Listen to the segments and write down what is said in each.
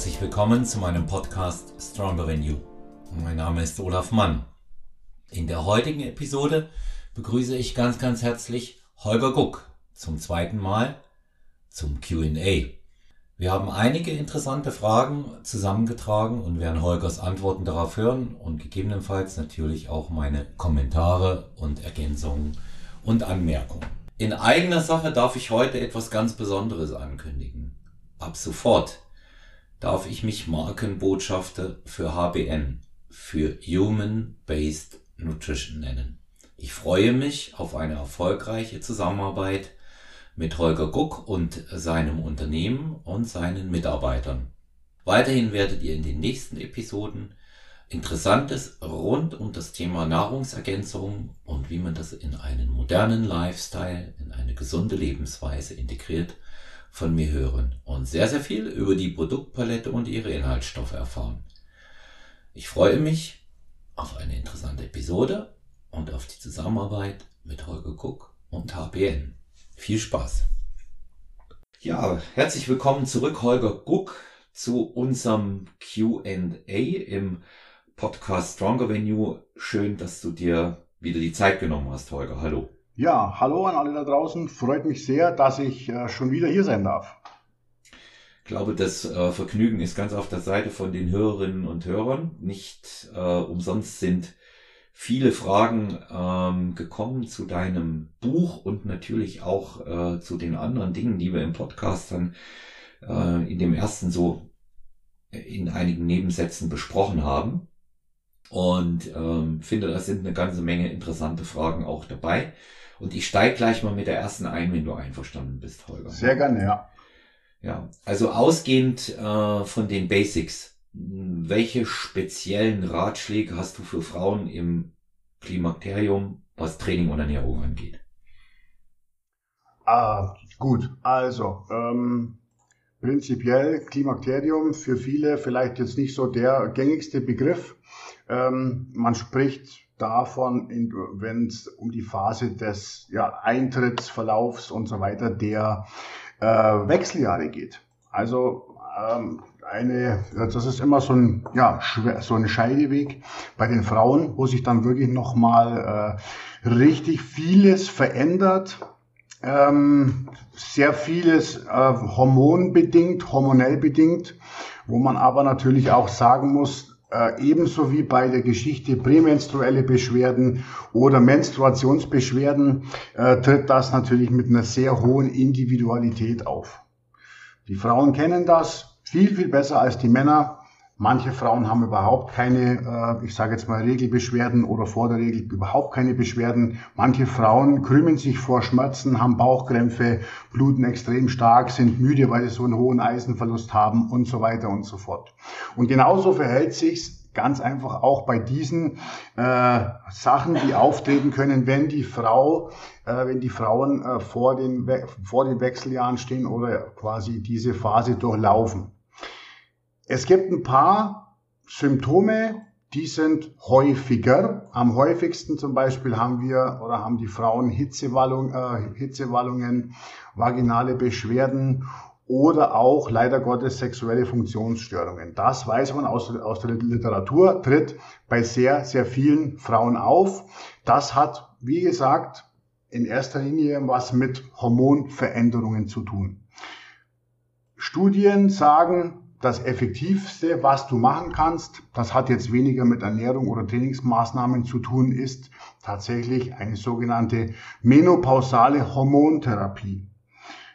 Herzlich willkommen zu meinem Podcast Stronger Than You. Mein Name ist Olaf Mann. In der heutigen Episode begrüße ich ganz, ganz herzlich Holger Guck zum zweiten Mal zum QA. Wir haben einige interessante Fragen zusammengetragen und werden Holgers Antworten darauf hören und gegebenenfalls natürlich auch meine Kommentare und Ergänzungen und Anmerkungen. In eigener Sache darf ich heute etwas ganz Besonderes ankündigen. Ab sofort darf ich mich Markenbotschafter für HBN, für Human Based Nutrition nennen. Ich freue mich auf eine erfolgreiche Zusammenarbeit mit Holger Guck und seinem Unternehmen und seinen Mitarbeitern. Weiterhin werdet ihr in den nächsten Episoden Interessantes rund um das Thema Nahrungsergänzung und wie man das in einen modernen Lifestyle, in eine gesunde Lebensweise integriert, von mir hören und sehr, sehr viel über die Produktpalette und ihre Inhaltsstoffe erfahren. Ich freue mich auf eine interessante Episode und auf die Zusammenarbeit mit Holger Cook und HBN. Viel Spaß! Ja, herzlich willkommen zurück, Holger Guck, zu unserem QA im Podcast Stronger Venue. Schön, dass du dir wieder die Zeit genommen hast, Holger. Hallo. Ja, hallo an alle da draußen. Freut mich sehr, dass ich äh, schon wieder hier sein darf. Ich glaube, das äh, Vergnügen ist ganz auf der Seite von den Hörerinnen und Hörern. Nicht äh, umsonst sind viele Fragen ähm, gekommen zu deinem Buch und natürlich auch äh, zu den anderen Dingen, die wir im Podcast dann äh, in dem ersten so in einigen Nebensätzen besprochen haben. Und ähm, finde, da sind eine ganze Menge interessante Fragen auch dabei. Und ich steige gleich mal mit der ersten ein, wenn du einverstanden bist, Holger. Sehr gerne, ja. Ja, also ausgehend äh, von den Basics, welche speziellen Ratschläge hast du für Frauen im Klimakterium, was Training und Ernährung angeht? Ah, gut, also ähm, prinzipiell Klimakterium für viele vielleicht jetzt nicht so der gängigste Begriff. Ähm, man spricht davon, wenn es um die Phase des ja, Eintrittsverlaufs und so weiter der äh, Wechseljahre geht. Also ähm, eine, das ist immer so ein, ja, so ein Scheideweg bei den Frauen, wo sich dann wirklich nochmal äh, richtig vieles verändert. Ähm, sehr vieles äh, hormonbedingt, hormonell bedingt, wo man aber natürlich auch sagen muss, äh, ebenso wie bei der Geschichte prämenstruelle Beschwerden oder Menstruationsbeschwerden äh, tritt das natürlich mit einer sehr hohen Individualität auf. Die Frauen kennen das viel, viel besser als die Männer. Manche Frauen haben überhaupt keine, äh, ich sage jetzt mal, Regelbeschwerden oder vor der Regel überhaupt keine Beschwerden. Manche Frauen krümmen sich vor Schmerzen, haben Bauchkrämpfe, bluten extrem stark, sind müde, weil sie so einen hohen Eisenverlust haben und so weiter und so fort. Und genauso verhält sich's ganz einfach auch bei diesen äh, Sachen, die auftreten können, wenn die Frau, äh, wenn die Frauen äh, vor, den vor den Wechseljahren stehen oder quasi diese Phase durchlaufen. Es gibt ein paar Symptome, die sind häufiger. Am häufigsten zum Beispiel haben wir oder haben die Frauen Hitzewallung, äh, Hitzewallungen, vaginale Beschwerden oder auch leider Gottes sexuelle Funktionsstörungen. Das weiß man aus, aus der Literatur, tritt bei sehr, sehr vielen Frauen auf. Das hat, wie gesagt, in erster Linie was mit Hormonveränderungen zu tun. Studien sagen, das Effektivste, was du machen kannst, das hat jetzt weniger mit Ernährung oder Trainingsmaßnahmen zu tun, ist tatsächlich eine sogenannte menopausale Hormontherapie.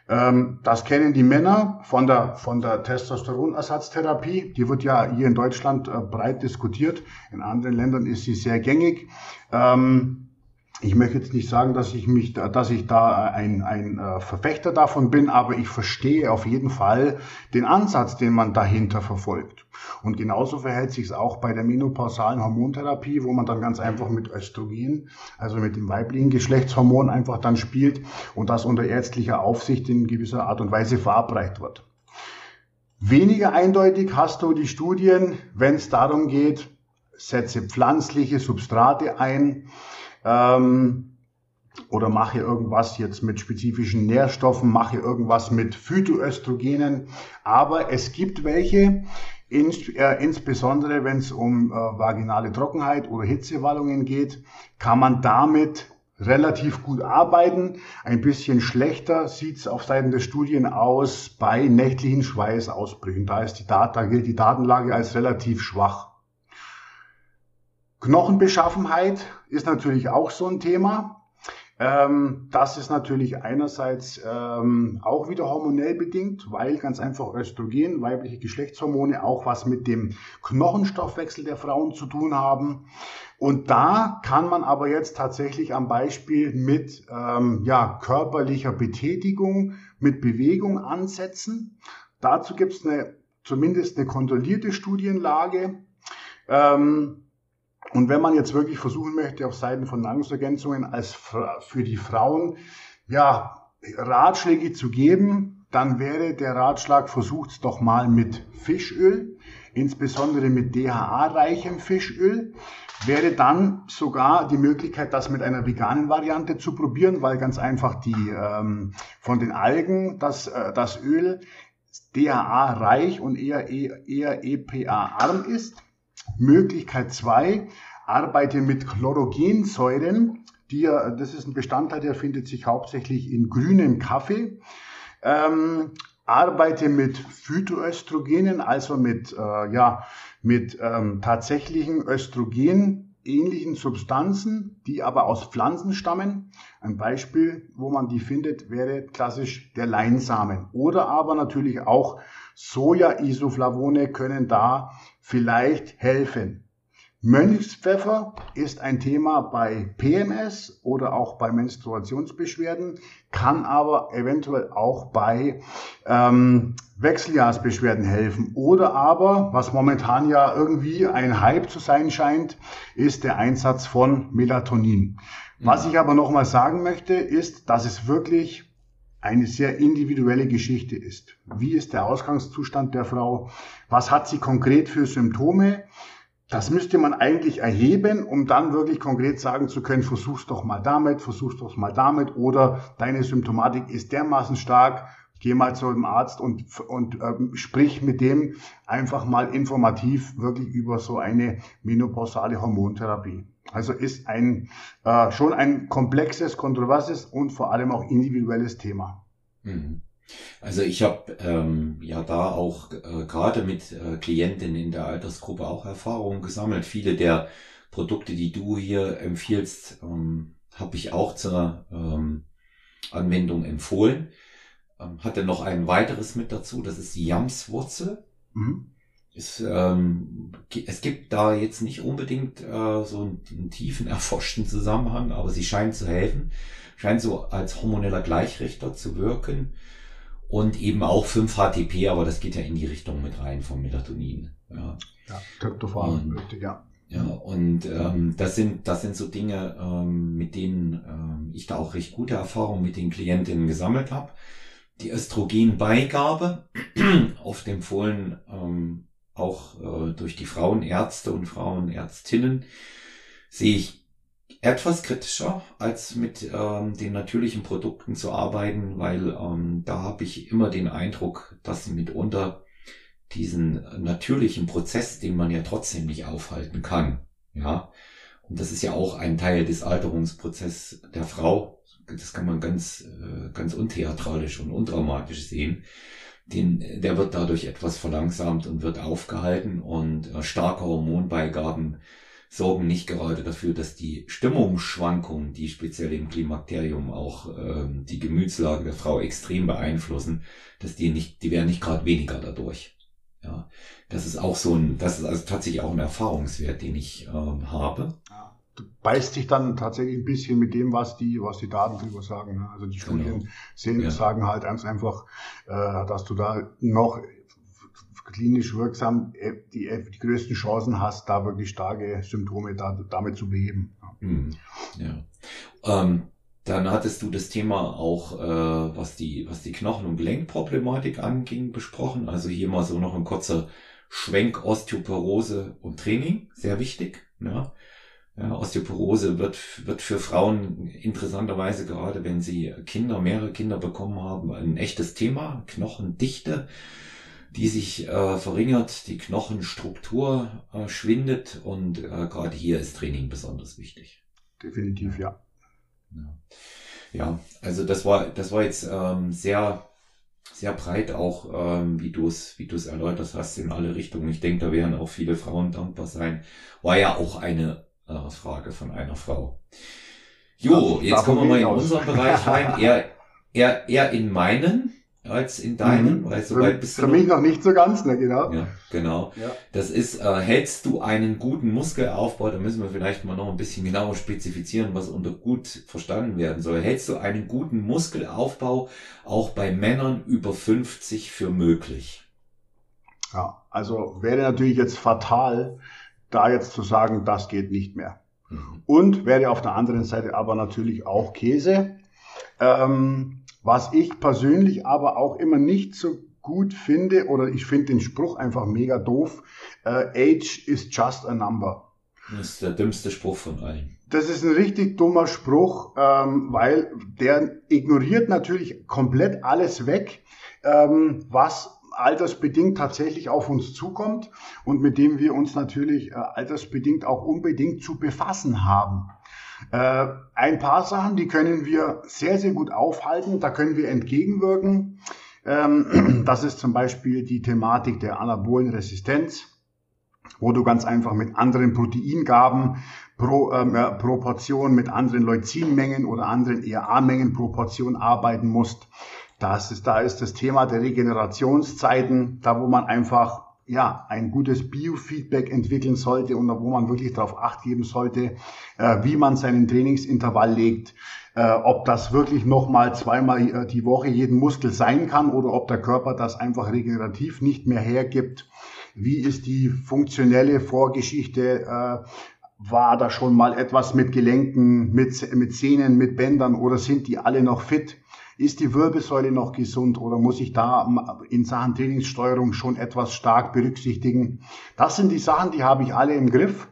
Ähm, das kennen die Männer von der, von der Testosteronersatztherapie. Die wird ja hier in Deutschland äh, breit diskutiert. In anderen Ländern ist sie sehr gängig. Ähm, ich möchte jetzt nicht sagen, dass ich mich, dass ich da ein, ein äh, Verfechter davon bin, aber ich verstehe auf jeden Fall den Ansatz, den man dahinter verfolgt. Und genauso verhält sich es auch bei der menopausalen Hormontherapie, wo man dann ganz einfach mit Östrogen, also mit dem weiblichen Geschlechtshormon einfach dann spielt und das unter ärztlicher Aufsicht in gewisser Art und Weise verabreicht wird. Weniger eindeutig hast du die Studien, wenn es darum geht, setze pflanzliche Substrate ein, ähm, oder mache irgendwas jetzt mit spezifischen Nährstoffen, mache irgendwas mit Phytoöstrogenen. Aber es gibt welche, ins, äh, insbesondere wenn es um äh, vaginale Trockenheit oder Hitzewallungen geht, kann man damit relativ gut arbeiten. Ein bisschen schlechter sieht es auf Seiten der Studien aus bei nächtlichen Schweißausbrüchen. Da, ist die Dat da gilt die Datenlage als relativ schwach. Knochenbeschaffenheit ist natürlich auch so ein Thema. Ähm, das ist natürlich einerseits ähm, auch wieder hormonell bedingt, weil ganz einfach Östrogen, weibliche Geschlechtshormone, auch was mit dem Knochenstoffwechsel der Frauen zu tun haben. Und da kann man aber jetzt tatsächlich am Beispiel mit ähm, ja, körperlicher Betätigung, mit Bewegung ansetzen. Dazu gibt es eine, zumindest eine kontrollierte Studienlage. Ähm, und wenn man jetzt wirklich versuchen möchte, auf Seiten von Nahrungsergänzungen als für die Frauen ja, Ratschläge zu geben, dann wäre der Ratschlag, versucht es doch mal mit Fischöl, insbesondere mit DHA-reichem Fischöl. Wäre dann sogar die Möglichkeit, das mit einer veganen Variante zu probieren, weil ganz einfach die ähm, von den Algen das, äh, das Öl DHA-reich und eher, eher EPA-arm ist. Möglichkeit zwei, arbeite mit Chlorogensäuren. Die, das ist ein Bestandteil, der findet sich hauptsächlich in grünem Kaffee. Ähm, arbeite mit Phytoöstrogenen, also mit, äh, ja, mit ähm, tatsächlichen Östrogen ähnlichen Substanzen, die aber aus Pflanzen stammen. Ein Beispiel, wo man die findet, wäre klassisch der Leinsamen. Oder aber natürlich auch Soja-Isoflavone können da vielleicht helfen. Mönchspfeffer ist ein Thema bei PMS oder auch bei Menstruationsbeschwerden, kann aber eventuell auch bei ähm, Wechseljahrsbeschwerden helfen. Oder aber, was momentan ja irgendwie ein Hype zu sein scheint, ist der Einsatz von Melatonin. Was ich aber nochmal sagen möchte, ist, dass es wirklich eine sehr individuelle Geschichte ist. Wie ist der Ausgangszustand der Frau? Was hat sie konkret für Symptome? Das müsste man eigentlich erheben, um dann wirklich konkret sagen zu können, versuch's doch mal damit, versuch's doch mal damit oder deine Symptomatik ist dermaßen stark, geh mal zu einem Arzt und, und ähm, sprich mit dem einfach mal informativ wirklich über so eine menopausale Hormontherapie. Also ist ein äh, schon ein komplexes, kontroverses und vor allem auch individuelles Thema. Mhm. Also ich habe ähm, ja da auch äh, gerade mit äh, Klientinnen in der Altersgruppe auch Erfahrungen gesammelt. Viele der Produkte, die du hier empfiehlst, ähm, habe ich auch zur ähm, Anwendung empfohlen. Ähm, hatte noch ein weiteres mit dazu, das ist die Jamswurzel. Mhm. Ist, ähm, es gibt da jetzt nicht unbedingt äh, so einen, einen tiefen erforschten Zusammenhang, aber sie scheint zu helfen, scheint so als hormoneller Gleichrichter zu wirken und eben auch 5-HTP, aber das geht ja in die Richtung mit rein vom Melatonin. Ja, ja Tryptophan, ja. Ja, und ähm, das sind das sind so Dinge, ähm, mit denen ähm, ich da auch recht gute Erfahrungen mit den Klientinnen gesammelt habe. Die Östrogenbeigabe, oft empfohlen ähm, auch äh, durch die Frauenärzte und Frauenärztinnen, sehe ich etwas kritischer, als mit ähm, den natürlichen Produkten zu arbeiten, weil ähm, da habe ich immer den Eindruck, dass mitunter diesen natürlichen Prozess, den man ja trotzdem nicht aufhalten kann, ja, und das ist ja auch ein Teil des Alterungsprozesses der Frau, das kann man ganz, äh, ganz untheatralisch und undramatisch sehen, den, der wird dadurch etwas verlangsamt und wird aufgehalten und äh, starke Hormonbeigaben sorgen nicht gerade dafür, dass die Stimmungsschwankungen, die speziell im Klimakterium auch ähm, die Gemütslage der Frau extrem beeinflussen, dass die nicht, die werden nicht gerade weniger dadurch. Ja, das ist auch so ein, das ist also tatsächlich auch ein Erfahrungswert, den ich ähm, habe. Beißt sich dann tatsächlich ein bisschen mit dem, was die, was die Daten darüber sagen. Ne? Also die genau. Studien sehen, ja. sagen halt ganz einfach, äh, dass du da noch klinisch wirksam äh, die, äh, die größten Chancen hast, da wirklich starke Symptome da, damit zu beheben. Mhm. Ja. Ähm, dann hattest du das Thema auch, äh, was die, was die Knochen- und Gelenkproblematik anging, besprochen. Also hier mal so noch ein kurzer Schwenk Osteoporose und Training, sehr wichtig. Ja. Ja, Osteoporose wird, wird für Frauen interessanterweise gerade, wenn sie Kinder, mehrere Kinder bekommen haben, ein echtes Thema. Knochendichte, die sich äh, verringert, die Knochenstruktur äh, schwindet und äh, gerade hier ist Training besonders wichtig. Definitiv, ja. Ja, ja also das war, das war jetzt ähm, sehr, sehr breit auch, ähm, wie du es wie du es erläutert hast in alle Richtungen. Ich denke, da werden auch viele Frauen dankbar sein. War ja auch eine äh, Frage von einer Frau. Jo, jetzt kommen wir mal in unseren Bereich rein. Eher, eher, eher in meinen als in deinen, mhm. weil so weit bist du. Für mich noch nicht so ganz, ne, genau. Ja, genau. Ja. Das ist, äh, hältst du einen guten Muskelaufbau, da müssen wir vielleicht mal noch ein bisschen genauer spezifizieren, was unter gut verstanden werden soll. Hältst du einen guten Muskelaufbau auch bei Männern über 50 für möglich? Ja, also wäre natürlich jetzt fatal, da jetzt zu sagen, das geht nicht mehr. Mhm. Und wäre auf der anderen Seite aber natürlich auch Käse. Ähm, was ich persönlich aber auch immer nicht so gut finde, oder ich finde den Spruch einfach mega doof, äh, Age is just a number. Das ist der dümmste Spruch von allen. Das ist ein richtig dummer Spruch, ähm, weil der ignoriert natürlich komplett alles weg, ähm, was altersbedingt tatsächlich auf uns zukommt und mit dem wir uns natürlich äh, altersbedingt auch unbedingt zu befassen haben. Äh, ein paar Sachen, die können wir sehr, sehr gut aufhalten, da können wir entgegenwirken. Ähm, das ist zum Beispiel die Thematik der anabolen Resistenz, wo du ganz einfach mit anderen Proteingaben pro ähm, äh, Proportion, mit anderen Leucinmengen oder anderen ERA-Mengen Proportion arbeiten musst. Das ist, da ist das Thema der Regenerationszeiten, da wo man einfach ja, ein gutes Biofeedback entwickeln sollte und wo man wirklich darauf acht geben sollte, äh, wie man seinen Trainingsintervall legt, äh, ob das wirklich nochmal zweimal äh, die Woche jeden Muskel sein kann oder ob der Körper das einfach regenerativ nicht mehr hergibt. Wie ist die funktionelle Vorgeschichte? Äh, war da schon mal etwas mit Gelenken, mit, mit Sehnen, mit Bändern oder sind die alle noch fit? Ist die Wirbelsäule noch gesund oder muss ich da in Sachen Trainingssteuerung schon etwas stark berücksichtigen? Das sind die Sachen, die habe ich alle im Griff.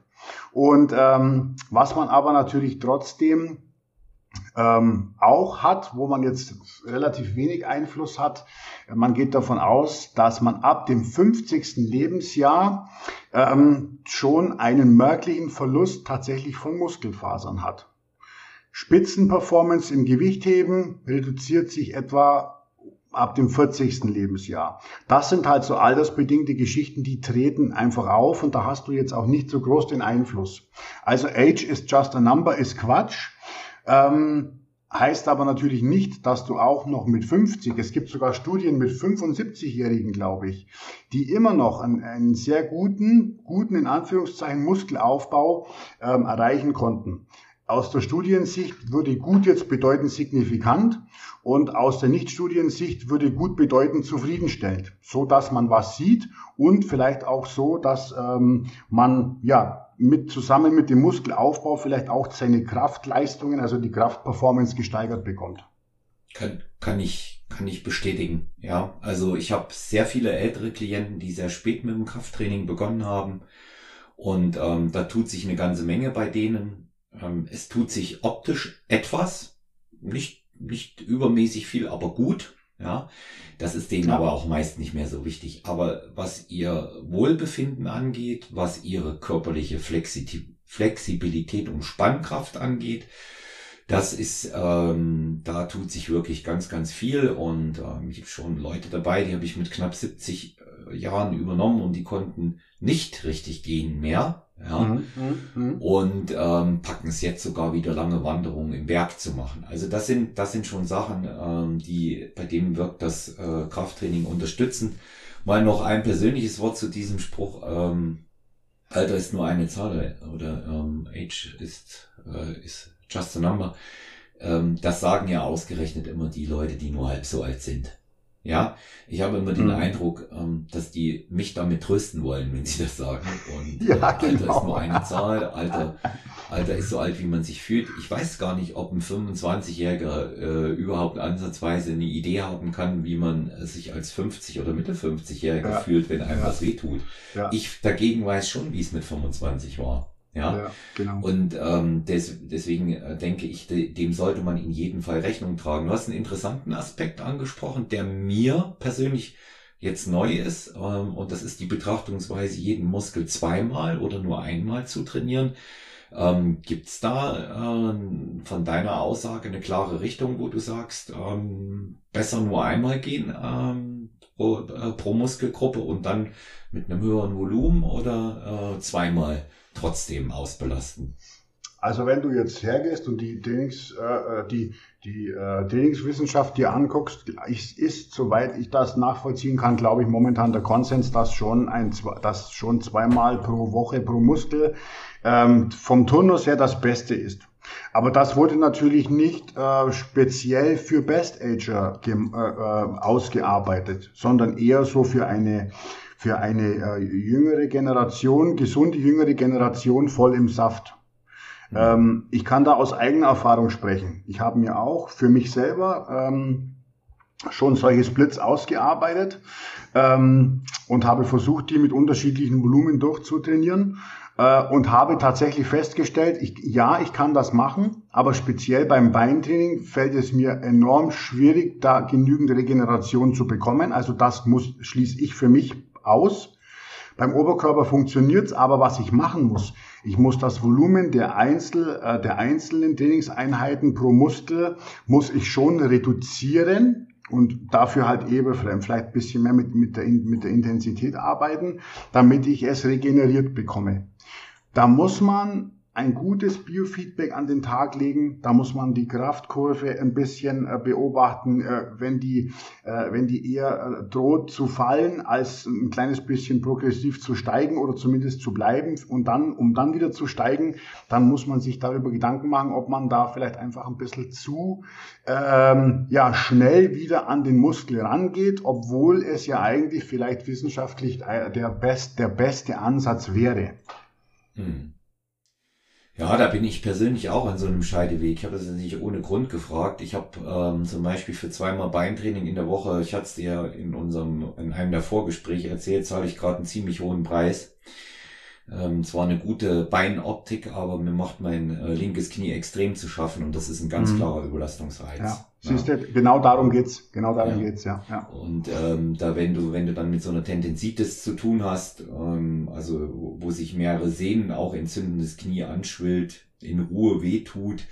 Und ähm, was man aber natürlich trotzdem ähm, auch hat, wo man jetzt relativ wenig Einfluss hat. Man geht davon aus, dass man ab dem 50. Lebensjahr ähm, schon einen merklichen Verlust tatsächlich von Muskelfasern hat. Spitzenperformance im Gewichtheben reduziert sich etwa ab dem 40. Lebensjahr. Das sind halt so altersbedingte Geschichten, die treten einfach auf und da hast du jetzt auch nicht so groß den Einfluss. Also Age is just a number ist Quatsch. Ähm, heißt aber natürlich nicht, dass du auch noch mit 50, es gibt sogar Studien mit 75-Jährigen, glaube ich, die immer noch einen, einen, sehr guten, guten in Anführungszeichen Muskelaufbau ähm, erreichen konnten. Aus der Studiensicht würde gut jetzt bedeuten signifikant und aus der Nicht-Studiensicht würde gut bedeuten zufriedenstellend, so dass man was sieht und vielleicht auch so, dass ähm, man ja mit zusammen mit dem Muskelaufbau vielleicht auch seine Kraftleistungen, also die Kraftperformance gesteigert bekommt. Kann, kann ich kann ich bestätigen. Ja, also ich habe sehr viele ältere Klienten, die sehr spät mit dem Krafttraining begonnen haben und ähm, da tut sich eine ganze Menge bei denen ähm, es tut sich optisch etwas, nicht, nicht übermäßig viel, aber gut. Ja, das ist denen ja. aber auch meist nicht mehr so wichtig. Aber was ihr Wohlbefinden angeht, was ihre körperliche Flexibilität und Spannkraft angeht, das ist, ähm, da tut sich wirklich ganz, ganz viel und ähm, ich habe schon Leute dabei, die habe ich mit knapp 70 äh, Jahren übernommen und die konnten nicht richtig gehen mehr. Ja, mhm, mhm, und ähm, packen es jetzt sogar wieder lange Wanderungen im Berg zu machen. Also das sind das sind schon Sachen, ähm, die bei denen wirkt das äh, Krafttraining unterstützen. Mal noch ein persönliches Wort zu diesem Spruch. Ähm, Alter ist nur eine Zahl oder ähm, Age ist äh, ist just a number. Ähm, das sagen ja ausgerechnet immer die Leute, die nur halb so alt sind. Ja, ich habe immer den mhm. Eindruck, ähm, dass die mich damit trösten wollen, wenn sie das sagen. Und ja, äh, Alter genau. ist nur eine Zahl, Alter, Alter ist so alt, wie man sich fühlt. Ich weiß gar nicht, ob ein 25-Jähriger äh, überhaupt ansatzweise eine Idee haben kann, wie man sich als 50 oder Mitte 50-Jähriger ja. fühlt, wenn einem ja. was wehtut. Ja. Ich dagegen weiß schon, wie es mit 25 war. Ja, ja genau. Und ähm, des, deswegen äh, denke ich, de, dem sollte man in jedem Fall Rechnung tragen. Du hast einen interessanten Aspekt angesprochen, der mir persönlich jetzt neu ist, ähm, und das ist die Betrachtungsweise, jeden Muskel zweimal oder nur einmal zu trainieren. Ähm, Gibt es da äh, von deiner Aussage eine klare Richtung, wo du sagst, ähm, besser nur einmal gehen ähm, pro, äh, pro Muskelgruppe und dann mit einem höheren Volumen oder äh, zweimal trotzdem ausbelasten? Also wenn du jetzt hergehst und die Trainings, äh, äh die, die äh, Trainingswissenschaft dir anguckst, ist, ist, soweit ich das nachvollziehen kann, glaube ich, momentan der Konsens, dass schon ein, dass schon zweimal pro Woche pro Muskel ähm, vom Turnus her das Beste ist. Aber das wurde natürlich nicht äh, speziell für Best Ager äh, äh, ausgearbeitet, sondern eher so für eine für eine äh, jüngere Generation, gesunde jüngere Generation voll im Saft. Mhm. Ähm, ich kann da aus eigener Erfahrung sprechen. Ich habe mir auch für mich selber ähm, schon solche Splits ausgearbeitet ähm, und habe versucht, die mit unterschiedlichen Volumen durchzutrainieren äh, und habe tatsächlich festgestellt, ich, ja, ich kann das machen, aber speziell beim Beintraining fällt es mir enorm schwierig, da genügend Regeneration zu bekommen. Also das muss schließe ich für mich aus. Beim Oberkörper funktioniert's, aber was ich machen muss, ich muss das Volumen der, Einzel, äh, der einzelnen Trainingseinheiten pro Muskel, muss ich schon reduzieren und dafür halt eben vielleicht ein bisschen mehr mit, mit, der, mit der Intensität arbeiten, damit ich es regeneriert bekomme. Da muss man ein gutes Biofeedback an den Tag legen. Da muss man die Kraftkurve ein bisschen äh, beobachten, äh, wenn die, äh, wenn die eher droht zu fallen, als ein kleines bisschen progressiv zu steigen oder zumindest zu bleiben und dann, um dann wieder zu steigen, dann muss man sich darüber Gedanken machen, ob man da vielleicht einfach ein bisschen zu ähm, ja, schnell wieder an den Muskel rangeht, obwohl es ja eigentlich vielleicht wissenschaftlich der, best, der beste Ansatz wäre. Hm. Ja, da bin ich persönlich auch an so einem Scheideweg. Ich habe das nicht ohne Grund gefragt. Ich habe ähm, zum Beispiel für zweimal Beintraining in der Woche, ich hatte es dir in unserem, in einem der Vorgespräche erzählt, zahle ich gerade einen ziemlich hohen Preis. Ähm, zwar eine gute Beinoptik, aber mir macht mein äh, linkes Knie extrem zu schaffen und das ist ein ganz mhm. klarer Überlastungsreiz. Ja. Siehst du, genau darum geht's. Genau darum ja. geht's, ja. ja. Und ähm, da, wenn du, wenn du dann mit so einer Tendenzitis zu tun hast, ähm, also wo, sich mehrere Sehnen auch entzündendes Knie anschwillt, in Ruhe wehtut,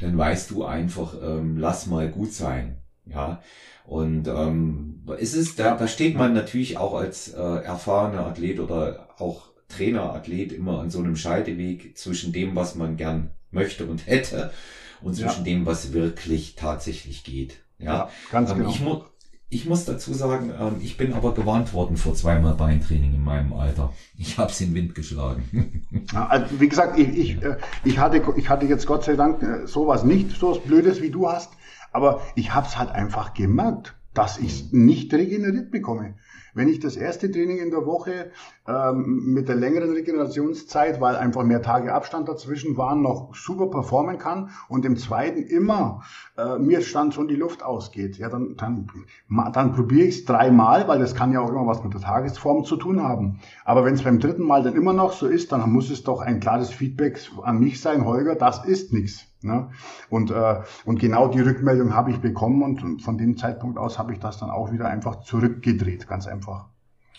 dann weißt du einfach, ähm, lass mal gut sein. Ja. Und ähm, ist es, da, da steht man natürlich auch als äh, erfahrener Athlet oder auch Trainerathlet immer an so einem Scheideweg zwischen dem, was man gern möchte und hätte und zwischen ja. dem, was wirklich tatsächlich geht. Ja, ja ganz ähm, genau. Ich, mu ich muss dazu sagen, ähm, ich bin aber gewarnt worden vor zweimal Beintraining in meinem Alter. Ich habe es in den Wind geschlagen. Ja, also wie gesagt, ich, ich, äh, ich, hatte, ich hatte jetzt Gott sei Dank äh, sowas nicht, sowas Blödes wie du hast, aber ich habe es halt einfach gemerkt, dass ich es nicht regeneriert bekomme. Wenn ich das erste Training in der Woche ähm, mit der längeren Regenerationszeit, weil einfach mehr Tage Abstand dazwischen waren, noch super performen kann und im zweiten immer äh, mir stand schon die Luft ausgeht, ja, dann, dann, dann probiere ich es dreimal, weil das kann ja auch immer was mit der Tagesform zu tun haben. Aber wenn es beim dritten Mal dann immer noch so ist, dann muss es doch ein klares Feedback an mich sein, Holger, das ist nichts. Ne? Und, äh, und genau die Rückmeldung habe ich bekommen und von dem Zeitpunkt aus habe ich das dann auch wieder einfach zurückgedreht, ganz einfach.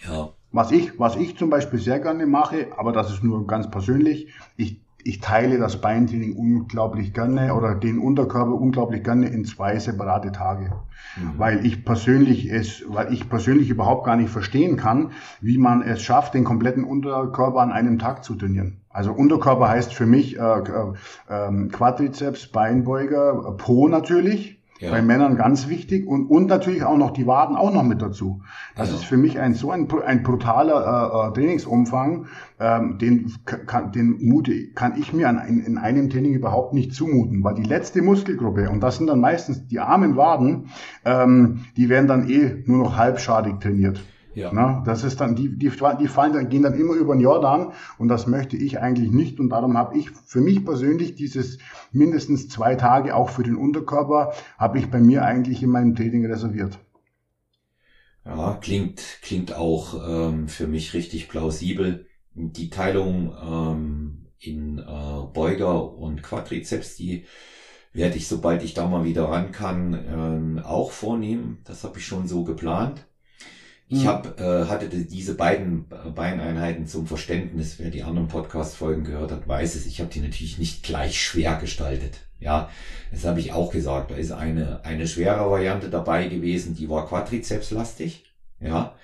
Ja. Was ich, was ich zum Beispiel sehr gerne mache, aber das ist nur ganz persönlich, ich ich teile das Beintraining unglaublich gerne oder den Unterkörper unglaublich gerne in zwei separate Tage. Mhm. Weil ich persönlich es, weil ich persönlich überhaupt gar nicht verstehen kann, wie man es schafft, den kompletten Unterkörper an einem Tag zu trainieren. Also Unterkörper heißt für mich äh, äh, äh, Quadrizeps, Beinbeuger, Po natürlich, ja. Bei Männern ganz wichtig und, und natürlich auch noch die Waden auch noch mit dazu. Das ja. ist für mich ein so ein, ein brutaler äh, äh, Trainingsumfang, ähm, den, kann, den mute, kann ich mir an, in, in einem Training überhaupt nicht zumuten, weil die letzte Muskelgruppe, und das sind dann meistens die armen Waden, ähm, die werden dann eh nur noch halbschadig trainiert. Ja. Na, das ist dann, die, die, die fallen dann, gehen dann immer über den Jordan und das möchte ich eigentlich nicht und darum habe ich für mich persönlich dieses mindestens zwei Tage auch für den Unterkörper habe ich bei mir eigentlich in meinem Training reserviert. Ja, klingt, klingt auch ähm, für mich richtig plausibel. Die Teilung ähm, in äh, Beuger und Quadrizeps, die werde ich, sobald ich da mal wieder ran kann, äh, auch vornehmen. Das habe ich schon so geplant. Ich mhm. hab, äh, hatte diese beiden Beineinheiten zum Verständnis. Wer die anderen Podcast-Folgen gehört hat, weiß es. Ich habe die natürlich nicht gleich schwer gestaltet. Ja, das habe ich auch gesagt. Da ist eine, eine schwere Variante dabei gewesen, die war Quadrizepslastig. Ja.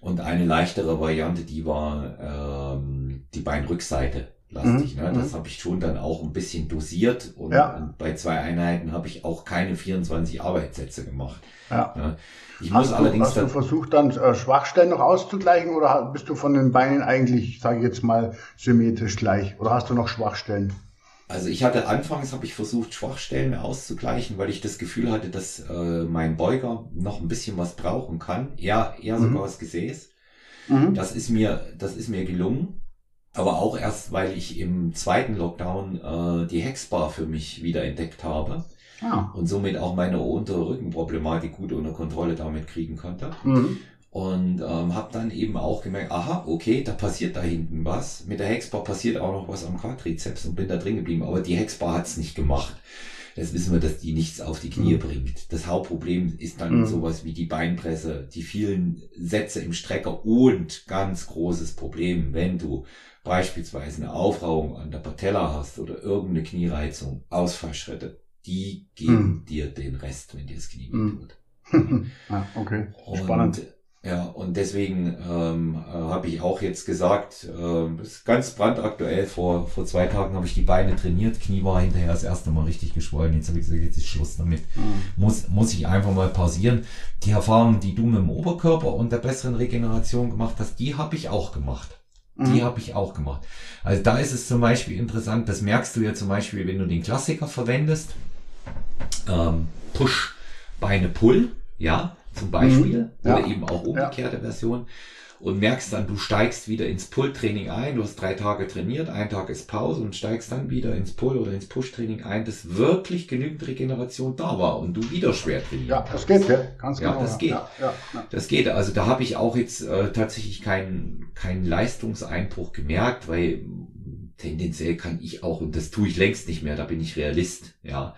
Und eine leichtere Variante, die war ähm, die Beinrückseite lastig. Mhm. Ne? Das mhm. habe ich schon dann auch ein bisschen dosiert und, ja. und bei zwei Einheiten habe ich auch keine 24 Arbeitssätze gemacht. Ja. Ne? Ich hast muss du, allerdings hast du versucht dann äh, Schwachstellen noch auszugleichen oder bist du von den Beinen eigentlich, sage ich jetzt mal, symmetrisch gleich oder hast du noch Schwachstellen? Also ich hatte anfangs habe ich versucht Schwachstellen auszugleichen, weil ich das Gefühl hatte, dass äh, mein Beuger noch ein bisschen was brauchen kann, eher eher mhm. sogar das Gesäß. Mhm. Das ist mir das ist mir gelungen, aber auch erst, weil ich im zweiten Lockdown äh, die Hexbar für mich wieder entdeckt habe. Ah. Und somit auch meine untere Rückenproblematik gut unter Kontrolle damit kriegen konnte. Mhm. Und ähm, habe dann eben auch gemerkt, aha, okay, da passiert da hinten was. Mit der Hexbar passiert auch noch was am Quadrizeps und bin da drin geblieben. Aber die Hexbar hat's nicht gemacht. Das wissen wir, dass die nichts auf die Knie mhm. bringt. Das Hauptproblem ist dann mhm. sowas wie die Beinpresse, die vielen Sätze im Strecker und ganz großes Problem, wenn du beispielsweise eine Aufrauung an der Patella hast oder irgendeine Kniereizung, Ausfallschritte, die geben mhm. dir den Rest, wenn dir das Knie wehtut. Mhm. ah, okay, spannend. Ja, und deswegen ähm, äh, habe ich auch jetzt gesagt, äh, das ist ganz brandaktuell, vor, vor zwei Tagen habe ich die Beine trainiert, Knie war hinterher das erste Mal richtig geschwollen, jetzt habe ich gesagt, jetzt ist Schluss damit. Mhm. Muss, muss ich einfach mal pausieren. Die Erfahrung, die du mit dem Oberkörper und der besseren Regeneration gemacht hast, die habe ich auch gemacht. Die mhm. habe ich auch gemacht. Also da ist es zum Beispiel interessant, das merkst du ja zum Beispiel, wenn du den Klassiker verwendest, ähm, Push, Beine, Pull, ja, zum Beispiel, mhm. oder eben auch umgekehrte ja. Version und merkst dann, du steigst wieder ins Pull-Training ein, du hast drei Tage trainiert, ein Tag ist Pause und steigst dann wieder ins Pull- oder ins Push-Training ein, dass wirklich genügend Regeneration da war und du wieder schwer trainierst. Ja, das geht, ja, ganz genau. Ja, das geht. Ja, ja, ja. Das geht. Also da habe ich auch jetzt äh, tatsächlich keinen keinen Leistungseinbruch gemerkt, weil tendenziell kann ich auch, und das tue ich längst nicht mehr, da bin ich Realist, ja.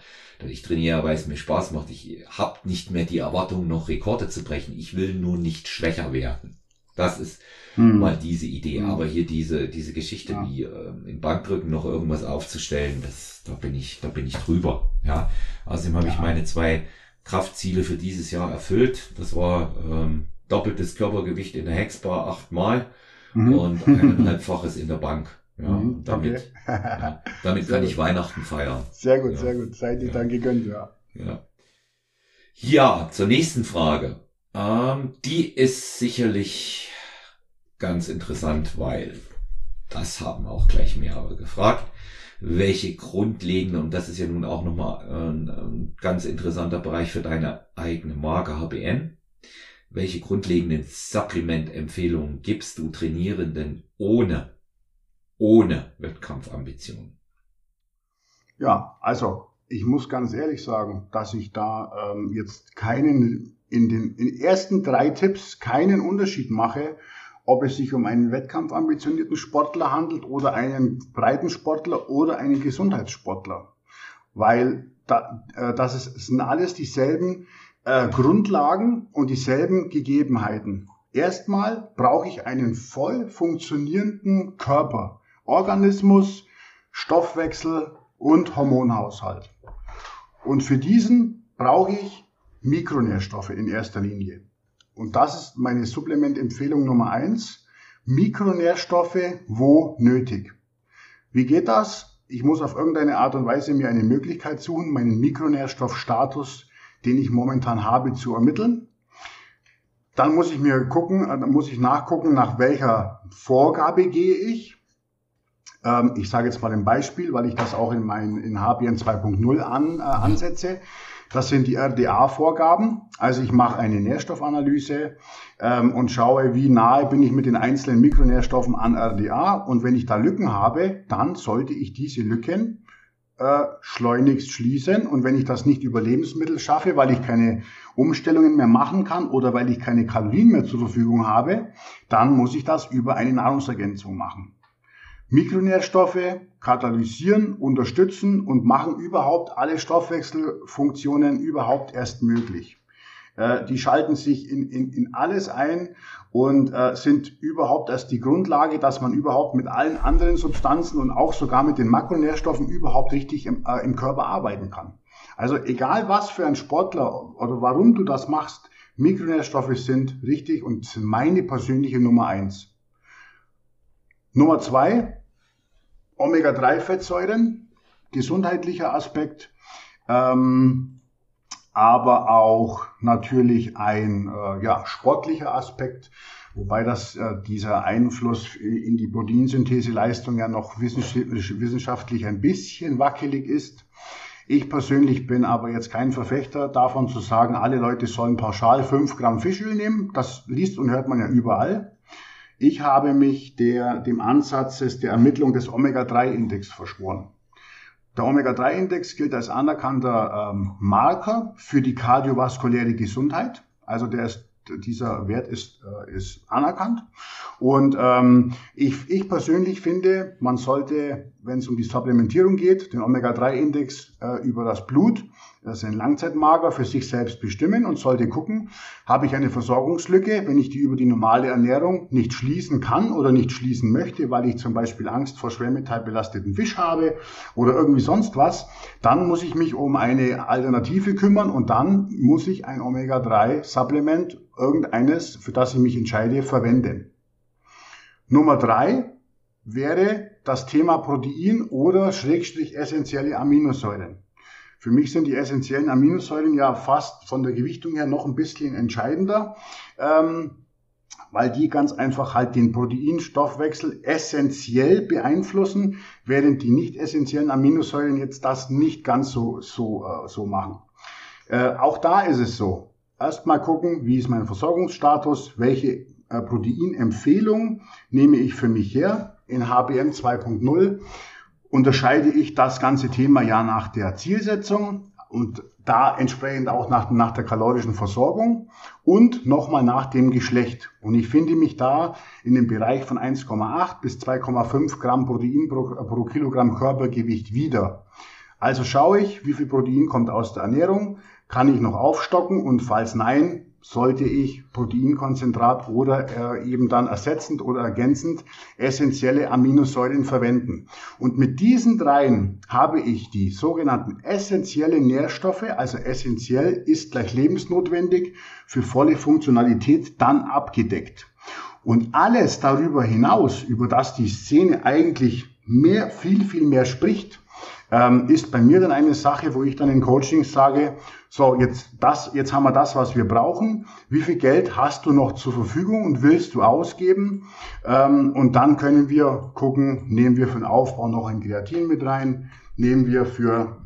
Ich trainiere, weil es mir Spaß macht. Ich habe nicht mehr die Erwartung, noch Rekorde zu brechen. Ich will nur nicht schwächer werden. Das ist hm. mal diese Idee. Hm. Aber hier diese, diese Geschichte, ja. wie äh, im Bankdrücken noch irgendwas aufzustellen, das, da bin ich, da bin ich drüber. Ja. Außerdem habe ja. ich meine zwei Kraftziele für dieses Jahr erfüllt. Das war ähm, doppeltes Körpergewicht in der Hexbar achtmal mhm. und eineinhalbfaches in der Bank. Ja, mhm, damit, ja, damit kann gut. ich Weihnachten feiern. Sehr gut, ja. sehr gut. Seid ihr ja. dann gegönnt, ja. Ja. Ja, zur nächsten Frage. Ähm, die ist sicherlich ganz interessant, weil das haben auch gleich mehrere gefragt. Welche grundlegende, und das ist ja nun auch nochmal ein, ein ganz interessanter Bereich für deine eigene Marke HBN, welche grundlegenden Supplement-Empfehlungen gibst du Trainierenden ohne, ohne Wettkampfambitionen? Ja, also ich muss ganz ehrlich sagen, dass ich da ähm, jetzt keinen in den in ersten drei Tipps keinen Unterschied mache, ob es sich um einen wettkampfambitionierten Sportler handelt oder einen breiten Sportler oder einen Gesundheitssportler. Weil da, äh, das ist, sind alles dieselben äh, Grundlagen und dieselben Gegebenheiten. Erstmal brauche ich einen voll funktionierenden Körper, Organismus, Stoffwechsel und Hormonhaushalt. Und für diesen brauche ich Mikronährstoffe in erster Linie. Und das ist meine Supplementempfehlung Nummer eins. Mikronährstoffe, wo nötig. Wie geht das? Ich muss auf irgendeine Art und Weise mir eine Möglichkeit suchen, meinen Mikronährstoffstatus, den ich momentan habe, zu ermitteln. Dann muss ich mir gucken, dann muss ich nachgucken, nach welcher Vorgabe gehe ich. Ähm, ich sage jetzt mal ein Beispiel, weil ich das auch in, mein, in HBN 2.0 an, äh, ansetze. Das sind die RDA-Vorgaben. Also ich mache eine Nährstoffanalyse ähm, und schaue, wie nahe bin ich mit den einzelnen Mikronährstoffen an RDA. Und wenn ich da Lücken habe, dann sollte ich diese Lücken äh, schleunigst schließen. Und wenn ich das nicht über Lebensmittel schaffe, weil ich keine Umstellungen mehr machen kann oder weil ich keine Kalorien mehr zur Verfügung habe, dann muss ich das über eine Nahrungsergänzung machen. Mikronährstoffe katalysieren, unterstützen und machen überhaupt alle Stoffwechselfunktionen überhaupt erst möglich. Äh, die schalten sich in, in, in alles ein und äh, sind überhaupt erst die Grundlage, dass man überhaupt mit allen anderen Substanzen und auch sogar mit den Makronährstoffen überhaupt richtig im, äh, im Körper arbeiten kann. Also egal was für ein Sportler oder warum du das machst, Mikronährstoffe sind richtig und sind meine persönliche Nummer eins. Nummer zwei, Omega-3-Fettsäuren, gesundheitlicher Aspekt, ähm, aber auch natürlich ein äh, ja, sportlicher Aspekt, wobei das äh, dieser Einfluss in die Proteinsyntheseleistung ja noch wissenschaftlich ein bisschen wackelig ist. Ich persönlich bin aber jetzt kein Verfechter davon zu sagen, alle Leute sollen pauschal 5 Gramm Fischöl nehmen. Das liest und hört man ja überall. Ich habe mich der, dem Ansatz der Ermittlung des Omega-3-Index verschworen. Der Omega-3-Index gilt als anerkannter ähm, Marker für die kardiovaskuläre Gesundheit. Also der ist dieser Wert ist, äh, ist anerkannt. Und ähm, ich, ich persönlich finde, man sollte, wenn es um die Supplementierung geht, den Omega-3-Index äh, über das Blut, das ist ein Langzeitmarker, für sich selbst bestimmen und sollte gucken, habe ich eine Versorgungslücke, wenn ich die über die normale Ernährung nicht schließen kann oder nicht schließen möchte, weil ich zum Beispiel Angst vor schwermetallbelasteten Fisch habe oder irgendwie sonst was, dann muss ich mich um eine Alternative kümmern und dann muss ich ein Omega-3-Supplement irgendeines, für das ich mich entscheide, verwenden. Nummer drei wäre das Thema Protein oder Schrägstrich essentielle Aminosäuren. Für mich sind die essentiellen Aminosäuren ja fast von der Gewichtung her noch ein bisschen entscheidender, ähm, weil die ganz einfach halt den Proteinstoffwechsel essentiell beeinflussen, während die nicht essentiellen Aminosäuren jetzt das nicht ganz so, so, äh, so machen. Äh, auch da ist es so erstmal gucken, wie ist mein Versorgungsstatus, welche äh, Proteinempfehlung nehme ich für mich her. In HBM 2.0 unterscheide ich das ganze Thema ja nach der Zielsetzung und da entsprechend auch nach, nach der kalorischen Versorgung und nochmal nach dem Geschlecht. Und ich finde mich da in dem Bereich von 1,8 bis 2,5 Gramm Protein pro, pro Kilogramm Körpergewicht wieder. Also schaue ich, wie viel Protein kommt aus der Ernährung, kann ich noch aufstocken und falls nein, sollte ich Proteinkonzentrat oder äh, eben dann ersetzend oder ergänzend essentielle Aminosäuren verwenden. Und mit diesen dreien habe ich die sogenannten essentiellen Nährstoffe, also essentiell ist gleich lebensnotwendig, für volle Funktionalität dann abgedeckt. Und alles darüber hinaus, über das die Szene eigentlich mehr, viel, viel mehr spricht, ähm, ist bei mir dann eine Sache, wo ich dann in Coachings sage, so, jetzt das, jetzt haben wir das, was wir brauchen. Wie viel Geld hast du noch zur Verfügung und willst du ausgeben? Ähm, und dann können wir gucken, nehmen wir für den Aufbau noch ein Kreatin mit rein, nehmen wir für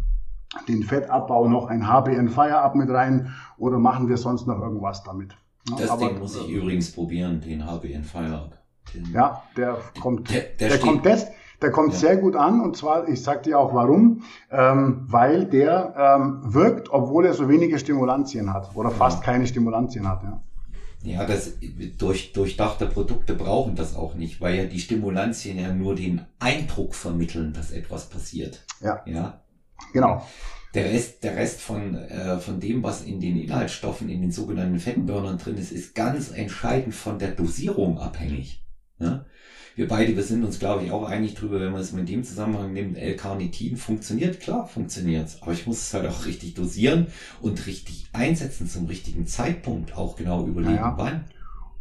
den Fettabbau noch ein HBN Fire-Up mit rein oder machen wir sonst noch irgendwas damit? Das Aber, Ding muss ich übrigens probieren, den HBN Fire-Up. Ja, der kommt, der, der, der kommt des, der kommt ja. sehr gut an und zwar, ich sag dir auch warum, ähm, weil der ähm, wirkt, obwohl er so wenige Stimulantien hat oder fast keine Stimulantien hat. Ja. Ja, das durch durchdachte Produkte brauchen das auch nicht, weil ja die Stimulantien ja nur den Eindruck vermitteln, dass etwas passiert. Ja. Ja. Genau. Der Rest, der Rest von, äh, von dem, was in den Inhaltsstoffen, in den sogenannten Fettburnern drin ist, ist ganz entscheidend von der Dosierung abhängig. Ja? Wir beide, wir sind uns, glaube ich, auch einig drüber, wenn man es mit dem Zusammenhang nimmt, L-Carnitin funktioniert, klar funktioniert aber ich muss es halt auch richtig dosieren und richtig einsetzen zum richtigen Zeitpunkt, auch genau überlegen, naja. wann.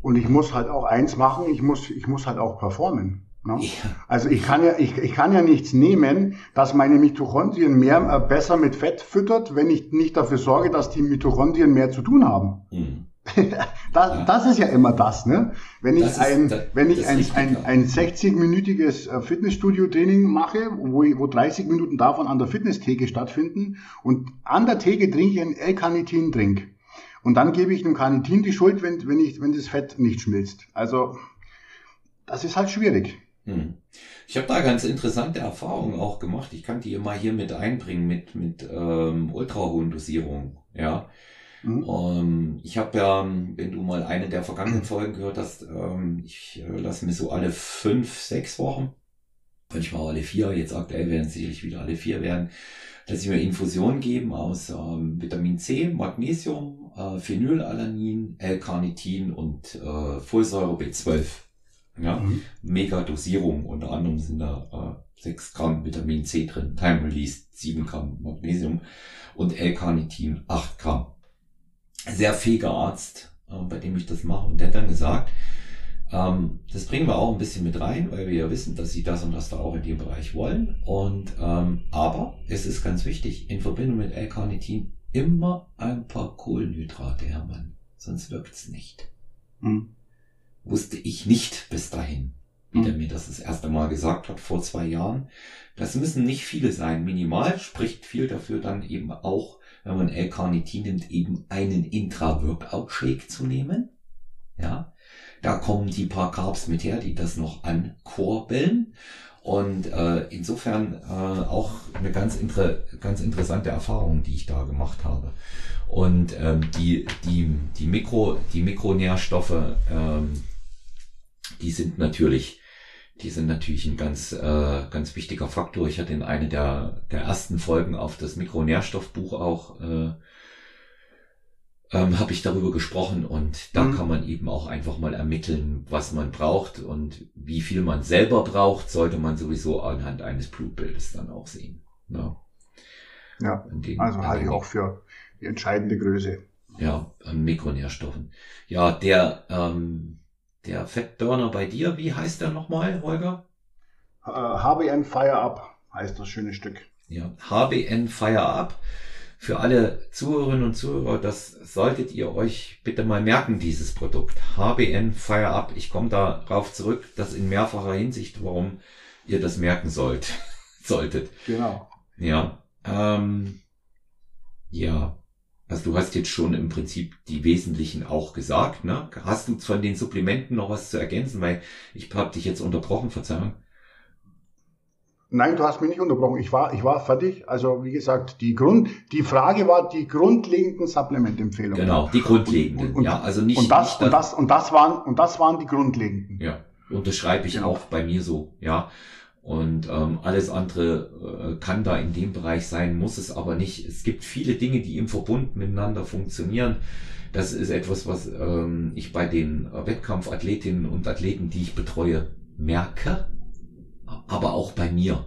Und ich muss halt auch eins machen, ich muss, ich muss halt auch performen. Ne? Ja. Also ich kann ja, ich, ich kann ja nichts nehmen, dass meine Mitochondrien mehr äh, besser mit Fett füttert, wenn ich nicht dafür sorge, dass die Mitochondrien mehr zu tun haben. Mhm. das, das ist ja immer das, ne? Wenn ich ein, da, wenn ich ein, ein, ein 60-minütiges äh, Fitnessstudio-Training mache, wo, wo 30 Minuten davon an der Fitnesstheke stattfinden und an der Theke trinke ich einen L-Carnitin-Drink. Und dann gebe ich dem Carnitin die Schuld, wenn, wenn, ich, wenn das Fett nicht schmilzt. Also, das ist halt schwierig. Hm. Ich habe da ganz interessante Erfahrungen auch gemacht. Ich kann die immer hier mit einbringen mit, mit ähm, ultrahohen Dosierungen. Ja. Mhm. Ähm, ich habe ja, wenn du mal eine der vergangenen Folgen gehört hast, ähm, ich äh, lasse mir so alle fünf, sechs Wochen manchmal alle vier, jetzt aktuell werden es sicherlich wieder alle vier werden, dass sie mir Infusionen geben aus ähm, Vitamin C, Magnesium, äh, Phenylalanin, L-Carnitin und äh, Folsäure B12. Ja, mhm. mega Dosierung. Unter anderem sind da äh, 6 Gramm Vitamin C drin, Time Release 7 Gramm Magnesium und L-Carnitin 8 Gramm. Sehr fähiger Arzt, äh, bei dem ich das mache. Und der hat dann gesagt, ähm, das bringen wir auch ein bisschen mit rein, weil wir ja wissen, dass sie das und das da auch in dem Bereich wollen. Und ähm, aber es ist ganz wichtig, in Verbindung mit L-Carnitin immer ein paar Kohlenhydrate, Hermann. Sonst wirkt's nicht. Hm. Wusste ich nicht bis dahin, wie hm. der mir das das erste Mal gesagt hat, vor zwei Jahren. Das müssen nicht viele sein. Minimal spricht viel dafür dann eben auch, wenn man L-Carnitin nimmt, eben einen Intra-Workout-Shake zu nehmen. Ja, da kommen die paar Carbs mit her, die das noch ankurbeln. Und äh, insofern äh, auch eine ganz, inter ganz interessante Erfahrung, die ich da gemacht habe. Und ähm, die, die, die, Mikro, die Mikronährstoffe, ähm, die sind natürlich, die sind natürlich ein ganz, äh, ganz wichtiger Faktor. Ich hatte in einer der, der ersten Folgen auf das Mikronährstoffbuch auch äh, ähm, habe ich darüber gesprochen und da mhm. kann man eben auch einfach mal ermitteln, was man braucht und wie viel man selber braucht, sollte man sowieso anhand eines Blutbildes dann auch sehen. Ja, ja dem, also halte ich auch für die entscheidende Größe. Ja, an Mikronährstoffen. Ja, der, ähm, der Fettburner bei dir, wie heißt der nochmal, Holger? HBN Fire Up heißt das schöne Stück. Ja, HBN Fire Up für alle Zuhörerinnen und Zuhörer, das solltet ihr euch bitte mal merken, dieses Produkt. HBN Fire Up. Ich komme darauf zurück, das in mehrfacher Hinsicht, warum ihr das merken sollt, solltet. Genau. Ja. Ähm, ja. Also du hast jetzt schon im Prinzip die wesentlichen auch gesagt, ne? Hast du von den Supplementen noch was zu ergänzen? Weil ich habe dich jetzt unterbrochen, Verzeihung. Nein, du hast mich nicht unterbrochen. Ich war, ich war fertig. Also wie gesagt, die Grund, die Frage war die grundlegenden Supplementempfehlungen. Genau, die grundlegenden. Und, und, ja, also nicht und das, nicht und das und das waren und das waren die grundlegenden. Ja, unterschreibe ich genau. auch bei mir so. Ja, und ähm, alles andere äh, kann da in dem Bereich sein, muss es aber nicht. Es gibt viele Dinge, die im Verbund miteinander funktionieren. Das ist etwas, was ähm, ich bei den Wettkampfathletinnen und Athleten, die ich betreue, merke aber auch bei mir.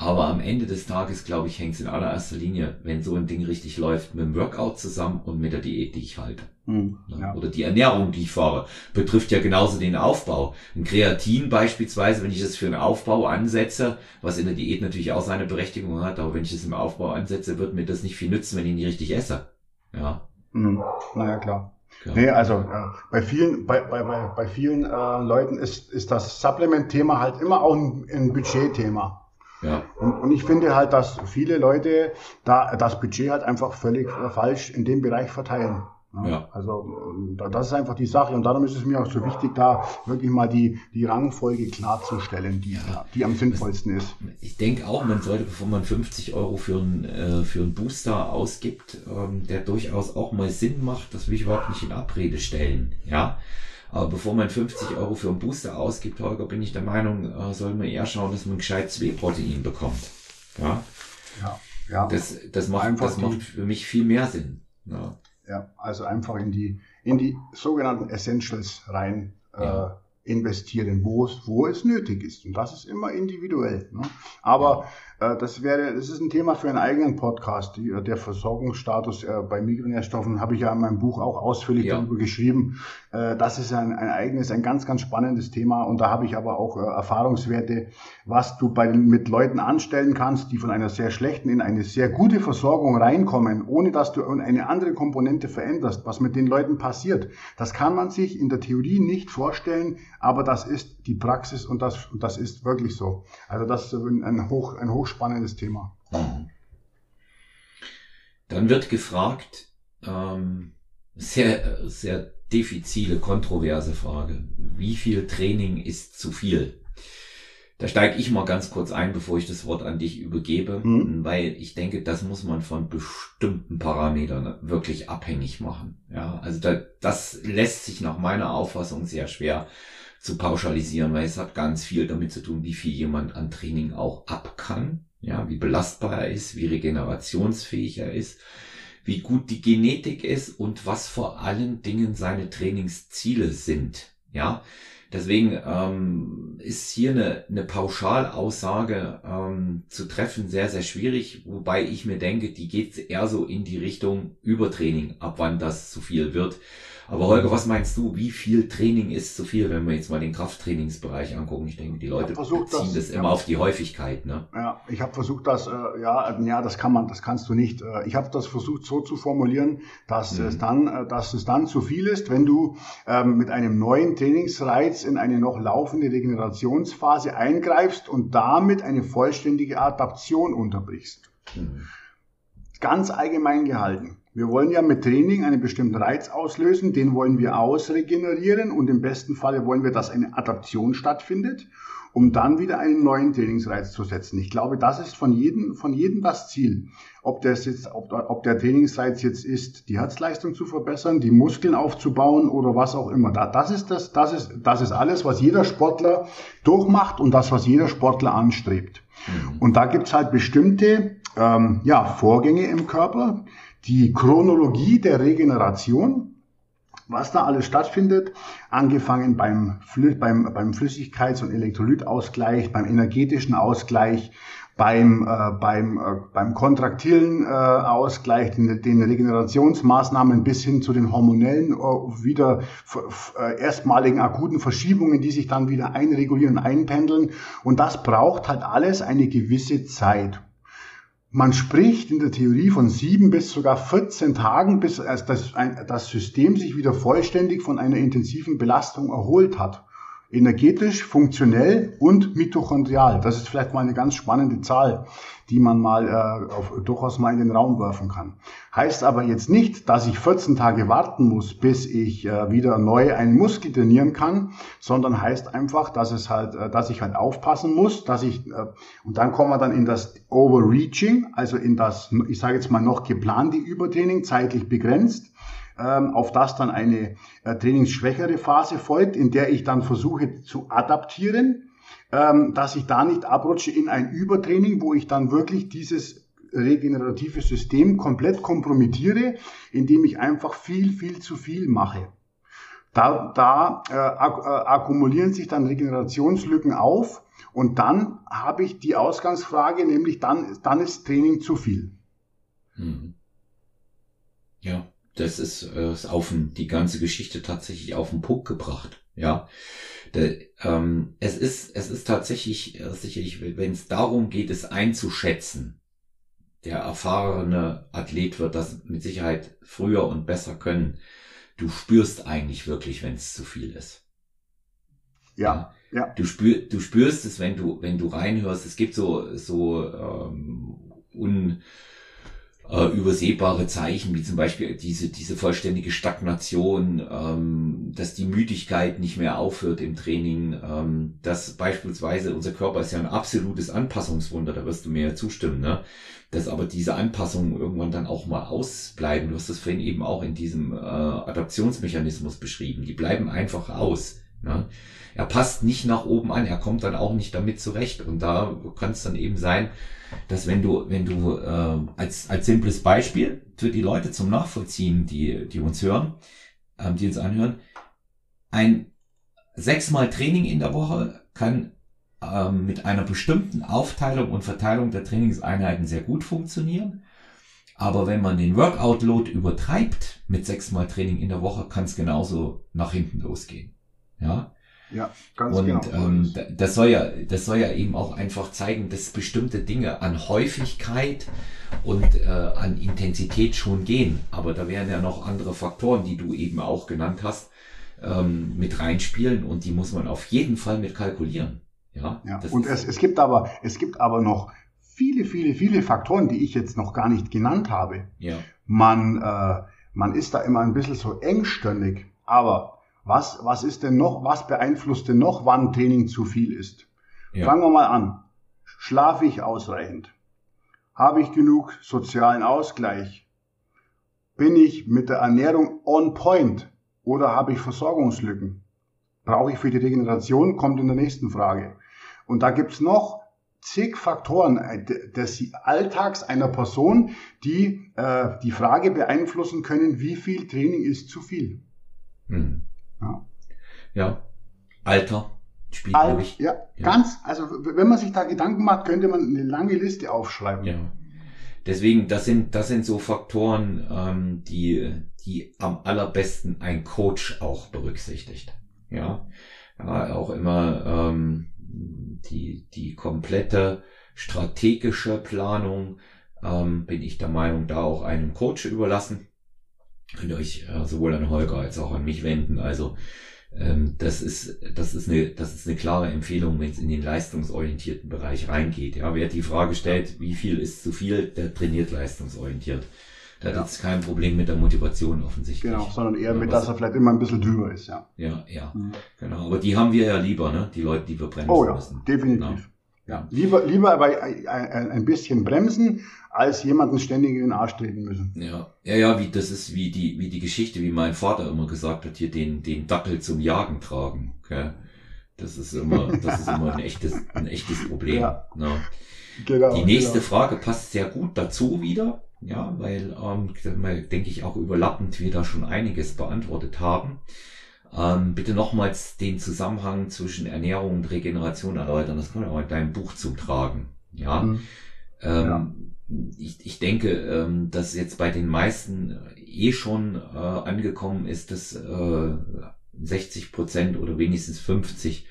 Aber am Ende des Tages, glaube ich, hängt es in allererster Linie, wenn so ein Ding richtig läuft, mit dem Workout zusammen und mit der Diät, die ich halte. Mhm, ja. Oder die Ernährung, die ich fahre. Betrifft ja genauso den Aufbau. Ein Kreatin beispielsweise, wenn ich das für einen Aufbau ansetze, was in der Diät natürlich auch seine Berechtigung hat, aber wenn ich das im Aufbau ansetze, wird mir das nicht viel nützen, wenn ich nicht richtig esse. Ja. Mhm. Naja, klar. Ja. Nee, also äh, bei vielen, bei, bei, bei, bei vielen äh, Leuten ist, ist das Supplement-Thema halt immer auch ein, ein Budget-Thema. Ja. Und, und ich finde halt, dass viele Leute da das Budget halt einfach völlig falsch in dem Bereich verteilen. Ja. Also das ist einfach die Sache und darum ist es mir auch so wichtig, da wirklich mal die, die Rangfolge klarzustellen, die, ja. die am sinnvollsten ist. Ich denke auch, man sollte, bevor man 50 Euro für einen, äh, für einen Booster ausgibt, ähm, der durchaus auch mal Sinn macht, das will ich überhaupt nicht in Abrede stellen. Ja. Aber bevor man 50 Euro für einen Booster ausgibt, Holger, bin ich der Meinung, äh, soll man eher schauen, dass man gescheit zwei Protein bekommt. Ja. Ja. ja. Das, das macht, das macht für mich viel mehr Sinn. Ja. Ja, also einfach in die, in die sogenannten Essentials rein ja. äh, investieren, wo es, wo es nötig ist. Und das ist immer individuell. Ne? Aber das wäre, das ist ein Thema für einen eigenen Podcast. Die, der Versorgungsstatus äh, bei Mikronährstoffen habe ich ja in meinem Buch auch ausführlich ja. darüber geschrieben. Äh, das ist ein, ein eigenes, ein ganz, ganz spannendes Thema. Und da habe ich aber auch äh, Erfahrungswerte, was du bei mit Leuten anstellen kannst, die von einer sehr schlechten in eine sehr gute Versorgung reinkommen, ohne dass du eine andere Komponente veränderst, was mit den Leuten passiert. Das kann man sich in der Theorie nicht vorstellen, aber das ist die Praxis und das, das ist wirklich so. Also das ist ein, hoch, ein hochspannendes Thema. Mhm. Dann wird gefragt, ähm, sehr, sehr diffizile, kontroverse Frage. Wie viel Training ist zu viel? Da steige ich mal ganz kurz ein, bevor ich das Wort an dich übergebe, mhm. weil ich denke, das muss man von bestimmten Parametern wirklich abhängig machen. Ja, also da, das lässt sich nach meiner Auffassung sehr schwer zu pauschalisieren, weil es hat ganz viel damit zu tun, wie viel jemand an Training auch ab kann, ja, wie belastbar er ist, wie regenerationsfähig er ist, wie gut die Genetik ist und was vor allen Dingen seine Trainingsziele sind. Ja, Deswegen ähm, ist hier eine, eine Pauschalaussage ähm, zu treffen sehr, sehr schwierig, wobei ich mir denke, die geht eher so in die Richtung Übertraining, ab wann das zu viel wird. Aber Holger, was meinst du, wie viel Training ist zu viel, wenn wir jetzt mal den Krafttrainingsbereich angucken? Ich denke, die Leute versucht, ziehen das, das immer ja, auf die Häufigkeit. Ne? Ja, ich habe versucht, das, äh, ja, ja, das kann man, das kannst du nicht. Äh, ich habe das versucht so zu formulieren, dass mhm. es dann, äh, dass es dann zu viel ist, wenn du ähm, mit einem neuen Trainingsreiz in eine noch laufende Regenerationsphase eingreifst und damit eine vollständige Adaption unterbrichst. Mhm. Ganz allgemein gehalten. Wir wollen ja mit Training einen bestimmten Reiz auslösen, den wollen wir ausregenerieren und im besten Falle wollen wir, dass eine Adaption stattfindet, um dann wieder einen neuen Trainingsreiz zu setzen. Ich glaube, das ist von jedem, von jedem das Ziel. Ob, das jetzt, ob, ob der Trainingsreiz jetzt ist, die Herzleistung zu verbessern, die Muskeln aufzubauen oder was auch immer. Das ist, das, das ist, das ist alles, was jeder Sportler durchmacht und das, was jeder Sportler anstrebt. Mhm. Und da gibt's halt bestimmte ähm, ja, Vorgänge im Körper, die Chronologie der Regeneration, was da alles stattfindet, angefangen beim, beim, beim Flüssigkeits- und Elektrolytausgleich, beim energetischen Ausgleich, beim, äh, beim, äh, beim kontraktilen äh, Ausgleich, den, den Regenerationsmaßnahmen bis hin zu den hormonellen, äh, wieder äh, erstmaligen akuten Verschiebungen, die sich dann wieder einregulieren, einpendeln. Und das braucht halt alles eine gewisse Zeit. Man spricht in der Theorie von sieben bis sogar 14 Tagen, bis das, das System sich wieder vollständig von einer intensiven Belastung erholt hat energetisch, funktionell und mitochondrial. Das ist vielleicht mal eine ganz spannende Zahl, die man mal äh, auf, durchaus mal in den Raum werfen kann. Heißt aber jetzt nicht, dass ich 14 Tage warten muss, bis ich äh, wieder neu einen Muskel trainieren kann, sondern heißt einfach, dass es halt, äh, dass ich halt aufpassen muss, dass ich äh, und dann kommen wir dann in das Overreaching, also in das, ich sage jetzt mal noch geplante Übertraining, zeitlich begrenzt ähm, auf das dann eine äh, trainingsschwächere Phase folgt, in der ich dann versuche zu adaptieren, ähm, dass ich da nicht abrutsche in ein Übertraining, wo ich dann wirklich dieses regenerative System komplett kompromittiere, indem ich einfach viel, viel zu viel mache. Da, da äh, äh, akkumulieren sich dann Regenerationslücken auf und dann habe ich die Ausgangsfrage, nämlich dann, dann ist Training zu viel. Mhm. Ja das ist, äh, ist auf den, die ganze Geschichte tatsächlich auf den Punkt gebracht. Ja, Der, ähm, es ist es ist tatsächlich äh, sicherlich, wenn es darum geht, es einzuschätzen. Der erfahrene Athlet wird das mit Sicherheit früher und besser können. Du spürst eigentlich wirklich, wenn es zu viel ist. Ja, ja. Du, spür, du spürst es, wenn du, wenn du reinhörst. Es gibt so, so ähm, un, äh, übersehbare Zeichen, wie zum Beispiel diese, diese vollständige Stagnation, ähm, dass die Müdigkeit nicht mehr aufhört im Training, ähm, dass beispielsweise unser Körper ist ja ein absolutes Anpassungswunder, da wirst du mir ja zustimmen, ne? dass aber diese Anpassungen irgendwann dann auch mal ausbleiben. Du hast das vorhin eben auch in diesem äh, Adaptionsmechanismus beschrieben. Die bleiben einfach aus. Ne? Er passt nicht nach oben an, er kommt dann auch nicht damit zurecht. Und da kann es dann eben sein, dass wenn du, wenn du äh, als, als simples Beispiel für die Leute zum Nachvollziehen, die, die uns hören, ähm, die uns anhören, ein sechsmal Training in der Woche kann ähm, mit einer bestimmten Aufteilung und Verteilung der Trainingseinheiten sehr gut funktionieren. Aber wenn man den Workout-Load übertreibt mit sechsmal Training in der Woche, kann es genauso nach hinten losgehen. Ja. Ja, ganz und, genau. Ähm, das soll ja, das soll ja eben auch einfach zeigen, dass bestimmte Dinge an Häufigkeit und äh, an Intensität schon gehen. Aber da wären ja noch andere Faktoren, die du eben auch genannt hast, ähm, mit reinspielen und die muss man auf jeden Fall mit kalkulieren. Ja, ja. und es, es gibt aber, es gibt aber noch viele, viele, viele Faktoren, die ich jetzt noch gar nicht genannt habe. Ja. Man, äh, man ist da immer ein bisschen so engstirnig, aber was, was ist denn noch, was beeinflusst denn noch, wann Training zu viel ist? Ja. Fangen wir mal an. Schlafe ich ausreichend? Habe ich genug sozialen Ausgleich? Bin ich mit der Ernährung on point oder habe ich Versorgungslücken? Brauche ich für die Regeneration? Kommt in der nächsten Frage. Und da gibt's noch zig Faktoren äh, des Alltags einer Person, die äh, die Frage beeinflussen können, wie viel Training ist zu viel. Hm. Ja. ja. Alter spielt Al ich. Ja, ja, ganz. Also wenn man sich da Gedanken macht, könnte man eine lange Liste aufschreiben. Ja. Deswegen, das sind, das sind so Faktoren, ähm, die, die am allerbesten ein Coach auch berücksichtigt. Ja, ja auch immer ähm, die, die komplette strategische Planung ähm, bin ich der Meinung, da auch einem Coach überlassen. Könnt ihr euch äh, sowohl an Holger als auch an mich wenden. Also ähm, das ist, das ist eine, das ist eine klare Empfehlung, wenn es in den leistungsorientierten Bereich reingeht. Ja, wer die Frage stellt, wie viel ist zu viel, der trainiert leistungsorientiert. Da ja. hat jetzt kein Problem mit der Motivation offensichtlich. Genau, sondern eher mit, dass er vielleicht immer ein bisschen drüber ist, ja. Ja, ja, mhm. genau. Aber die haben wir ja lieber, ne? Die Leute, die wir bremsen oh, ja, müssen. Definitiv. Ja. Ja, lieber, lieber aber ein bisschen bremsen, als jemanden ständig in den Arsch treten müssen. Ja, ja, ja, wie, das ist wie die, wie die Geschichte, wie mein Vater immer gesagt hat, hier den, den Dackel zum Jagen tragen, okay? Das ist immer, das ist immer ein echtes, ein echtes Problem. Ja. Ne? Genau, die nächste genau. Frage passt sehr gut dazu wieder, ja, weil, ähm, denke ich, auch überlappend wir da schon einiges beantwortet haben. Ähm, bitte nochmals den Zusammenhang zwischen Ernährung und Regeneration erläutern. Das kommt auch in deinem Buch zum Tragen. Ja. Mhm. Ähm, ja. Ich, ich denke, ähm, dass jetzt bei den meisten eh schon äh, angekommen ist, dass äh, 60 Prozent oder wenigstens 50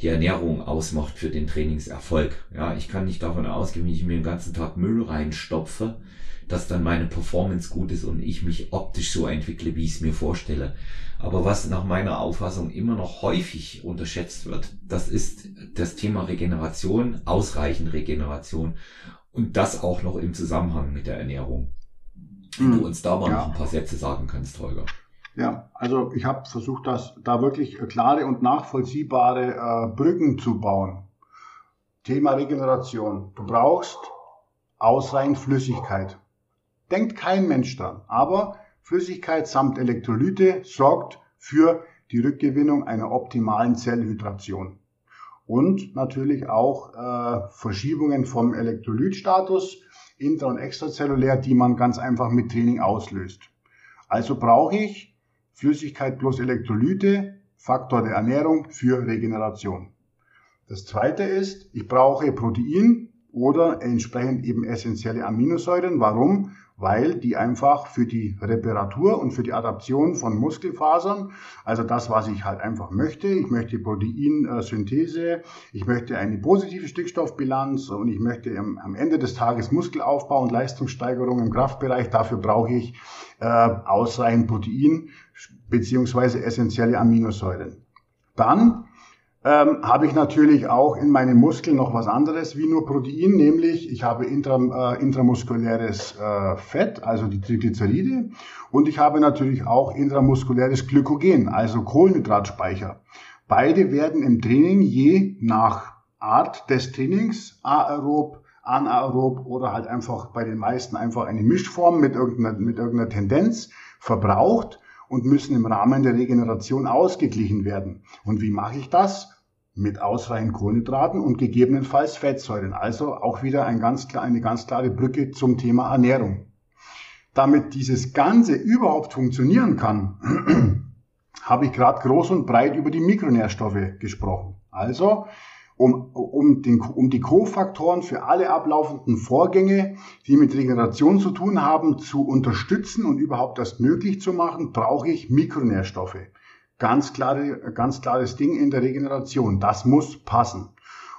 die Ernährung ausmacht für den Trainingserfolg. Ja, ich kann nicht davon ausgehen, wenn ich mir den ganzen Tag Müll reinstopfe, dass dann meine Performance gut ist und ich mich optisch so entwickle, wie ich es mir vorstelle. Aber was nach meiner Auffassung immer noch häufig unterschätzt wird, das ist das Thema Regeneration, ausreichend Regeneration und das auch noch im Zusammenhang mit der Ernährung. Wenn hm. du uns da mal ja. noch ein paar Sätze sagen kannst, Holger. Ja, also ich habe versucht, das da wirklich klare und nachvollziehbare äh, Brücken zu bauen. Thema Regeneration. Du brauchst ausreichend Flüssigkeit. Denkt kein Mensch dran. Aber Flüssigkeit samt Elektrolyte sorgt für die Rückgewinnung einer optimalen Zellhydration. Und natürlich auch äh, Verschiebungen vom Elektrolytstatus intra- und extrazellulär, die man ganz einfach mit Training auslöst. Also brauche ich Flüssigkeit plus Elektrolyte, Faktor der Ernährung für Regeneration. Das zweite ist, ich brauche Protein oder entsprechend eben essentielle Aminosäuren. Warum? Weil die einfach für die Reparatur und für die Adaption von Muskelfasern, also das, was ich halt einfach möchte, ich möchte Proteinsynthese, ich möchte eine positive Stickstoffbilanz und ich möchte am, Ende des Tages Muskelaufbau und Leistungssteigerung im Kraftbereich, dafür brauche ich äh, ausreichend Protein beziehungsweise essentielle Aminosäuren. Dann ähm, habe ich natürlich auch in meinen Muskeln noch was anderes wie nur Protein, nämlich ich habe intra, äh, intramuskuläres äh, Fett, also die Triglyceride, und ich habe natürlich auch intramuskuläres Glykogen, also Kohlenhydratspeicher. Beide werden im Training je nach Art des Trainings aerob, anaerob oder halt einfach bei den meisten einfach eine Mischform mit irgendeiner, mit irgendeiner Tendenz verbraucht und müssen im Rahmen der Regeneration ausgeglichen werden. Und wie mache ich das? Mit ausreichend Kohlenhydraten und gegebenenfalls Fettsäuren. Also auch wieder ein ganz, eine ganz klare Brücke zum Thema Ernährung. Damit dieses Ganze überhaupt funktionieren kann, habe ich gerade groß und breit über die Mikronährstoffe gesprochen. Also um, um, den, um die Kofaktoren für alle ablaufenden Vorgänge, die mit Regeneration zu tun haben, zu unterstützen und überhaupt das möglich zu machen, brauche ich Mikronährstoffe. Ganz, klare, ganz klares Ding in der Regeneration. Das muss passen.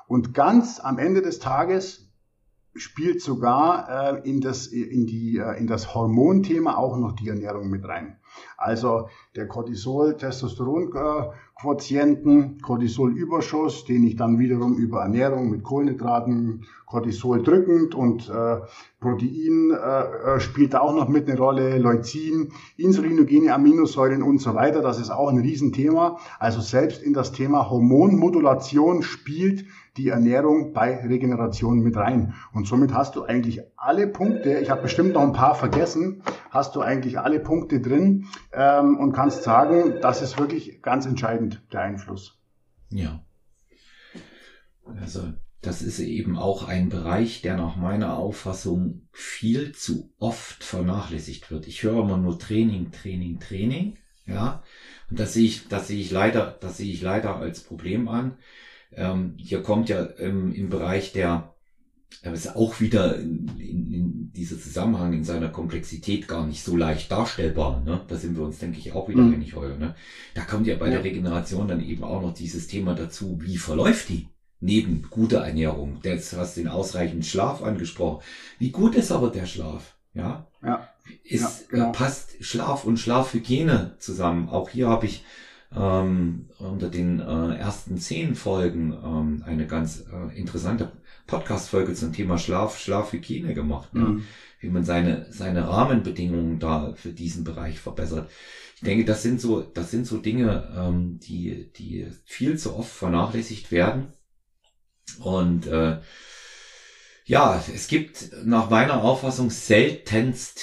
Und ganz am Ende des Tages spielt sogar äh, in, das, in, die, äh, in das Hormonthema auch noch die Ernährung mit rein. Also der Cortisol-Testosteron-Quotienten, Cortisolüberschuss, den ich dann wiederum über Ernährung mit Kohlenhydraten, Cortisol drückend und äh, Protein äh, äh, spielt da auch noch mit eine Rolle, Leucin, insulinogene Aminosäuren und so weiter. Das ist auch ein Riesenthema. Also selbst in das Thema Hormonmodulation spielt die Ernährung bei Regeneration mit rein. Und somit hast du eigentlich alle Punkte, ich habe bestimmt noch ein paar vergessen, hast du eigentlich alle Punkte drin ähm, und kannst sagen, das ist wirklich ganz entscheidend, der Einfluss. Ja. Also das ist eben auch ein Bereich, der nach meiner Auffassung viel zu oft vernachlässigt wird. Ich höre immer nur Training, Training, Training, ja. Und das sehe ich, das sehe ich leider, das sehe ich leider als Problem an. Ähm, hier kommt ja ähm, im Bereich der, äh, ist auch wieder in, in, in dieser Zusammenhang in seiner Komplexität gar nicht so leicht darstellbar. Ne? Da sind wir uns, denke ich, auch wieder mhm. einig heuer. Ne? Da kommt ja bei ja. der Regeneration dann eben auch noch dieses Thema dazu, wie verläuft die? Neben guter Ernährung. Jetzt hast du den ausreichenden Schlaf angesprochen. Wie gut ist aber der Schlaf? Ja. ja. Ist, ja, genau. passt Schlaf und Schlafhygiene zusammen? Auch hier habe ich ähm, unter den äh, ersten zehn Folgen ähm, eine ganz äh, interessante Podcast-Folge zum Thema Schlaf, Schlafhygiene gemacht, ne? mhm. wie man seine, seine Rahmenbedingungen da für diesen Bereich verbessert. Ich denke, das sind so, das sind so Dinge, ähm, die, die viel zu oft vernachlässigt werden. Und äh, ja, es gibt nach meiner Auffassung seltenst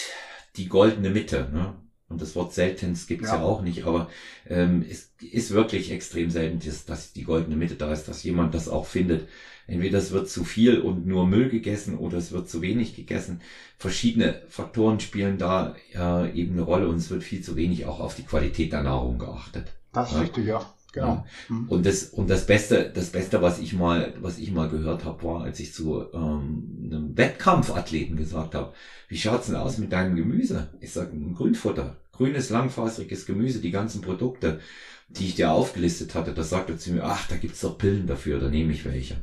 die goldene Mitte. Ne? Und das Wort seltenst gibt's ja. ja auch nicht, aber ähm, es ist wirklich extrem selten, dass, dass die goldene Mitte da ist, dass jemand das auch findet. Entweder es wird zu viel und nur Müll gegessen oder es wird zu wenig gegessen. Verschiedene Faktoren spielen da äh, eben eine Rolle und es wird viel zu wenig auch auf die Qualität der Nahrung geachtet. Das ist ja. richtig, ja. Genau. Ja. Mhm. Und das und das Beste, das Beste, was ich mal, was ich mal gehört habe, war, als ich zu ähm, einem Wettkampfathleten gesagt habe, wie schaut's denn aus mit deinem Gemüse? Ich sage, ein Grünfutter, grünes langfaseriges Gemüse, die ganzen Produkte, die ich dir aufgelistet hatte. Da sagt er zu mir, ach, da gibt's doch Pillen dafür, da nehme ich welche.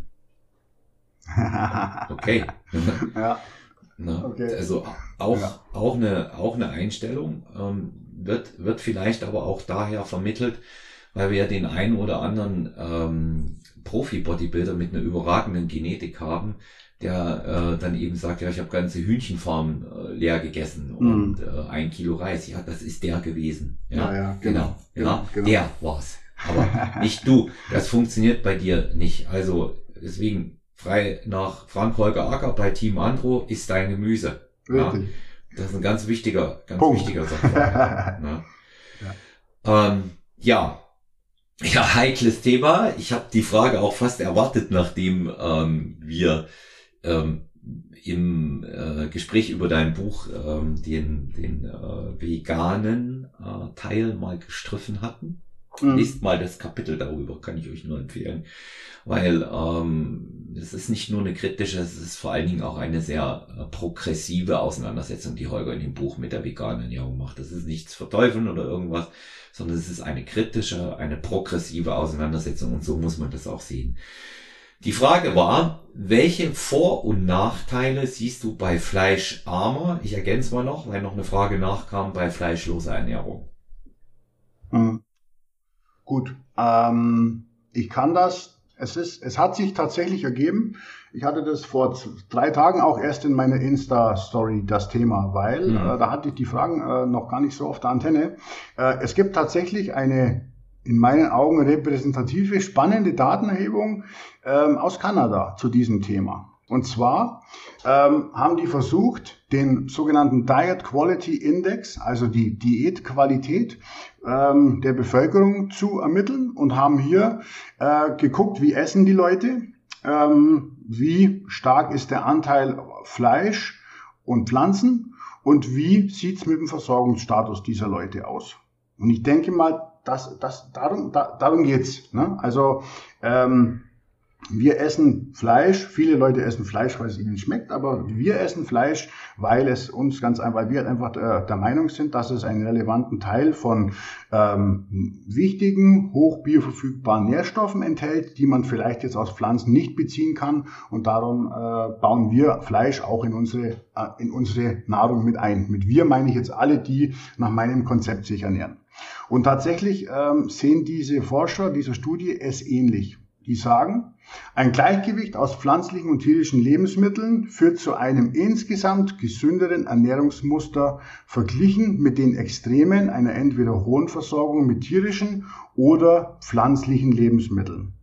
Okay. ja. Na, okay. Also auch ja. auch eine auch eine Einstellung ähm, wird wird vielleicht aber auch daher vermittelt weil wir ja den einen oder anderen ähm, Profi-Bodybuilder mit einer überragenden Genetik haben, der äh, dann eben sagt, ja, ich habe ganze Hühnchenfarmen äh, leer gegessen mhm. und äh, ein Kilo Reis. Ja, das ist der gewesen. Ja, ja, ja genau. genau. Ja, genau. der war's. Aber nicht du. Das funktioniert bei dir nicht. Also deswegen frei nach Frank Holger Acker bei Team Andro ist dein Gemüse. Ja, das ist ein ganz wichtiger, ganz Punkt. wichtiger ja. Ja. Ähm, ja, ja, heikles Thema. Ich habe die Frage auch fast erwartet, nachdem ähm, wir ähm, im äh, Gespräch über dein Buch ähm, den, den äh, veganen äh, Teil mal gestriffen hatten. Mhm. Lest mal das Kapitel darüber, kann ich euch nur empfehlen. Weil ähm, es ist nicht nur eine kritische, es ist vor allen Dingen auch eine sehr äh, progressive Auseinandersetzung, die Holger in dem Buch mit der veganen Ernährung macht. Das ist nichts verteufeln oder irgendwas, sondern es ist eine kritische, eine progressive Auseinandersetzung und so muss man das auch sehen. Die Frage war, welche Vor- und Nachteile siehst du bei fleischarmer, ich ergänze mal noch, weil noch eine Frage nachkam, bei fleischloser Ernährung? Hm. Gut, ähm, ich kann das, es ist, es hat sich tatsächlich ergeben, ich hatte das vor drei Tagen auch erst in meiner Insta-Story das Thema, weil mhm. äh, da hatte ich die Fragen äh, noch gar nicht so auf der Antenne. Äh, es gibt tatsächlich eine in meinen Augen repräsentative, spannende Datenerhebung ähm, aus Kanada zu diesem Thema. Und zwar ähm, haben die versucht, den sogenannten Diet Quality Index, also die Diätqualität ähm, der Bevölkerung zu ermitteln und haben hier äh, geguckt, wie essen die Leute, ähm, wie stark ist der Anteil Fleisch und Pflanzen und wie sieht's mit dem Versorgungsstatus dieser Leute aus. Und ich denke mal, das, das, darum, da, darum geht's. Ne? Also ähm, wir essen Fleisch, viele Leute essen Fleisch, weil es ihnen schmeckt, aber wir essen Fleisch, weil es uns ganz einfach, weil wir halt einfach der, der Meinung sind, dass es einen relevanten Teil von ähm, wichtigen, hoch bioverfügbaren Nährstoffen enthält, die man vielleicht jetzt aus Pflanzen nicht beziehen kann. Und darum äh, bauen wir Fleisch auch in unsere, äh, in unsere Nahrung mit ein. Mit wir meine ich jetzt alle, die nach meinem Konzept sich ernähren. Und tatsächlich ähm, sehen diese Forscher dieser Studie es ähnlich. die sagen, ein Gleichgewicht aus pflanzlichen und tierischen Lebensmitteln führt zu einem insgesamt gesünderen Ernährungsmuster verglichen mit den Extremen einer entweder hohen Versorgung mit tierischen oder pflanzlichen Lebensmitteln.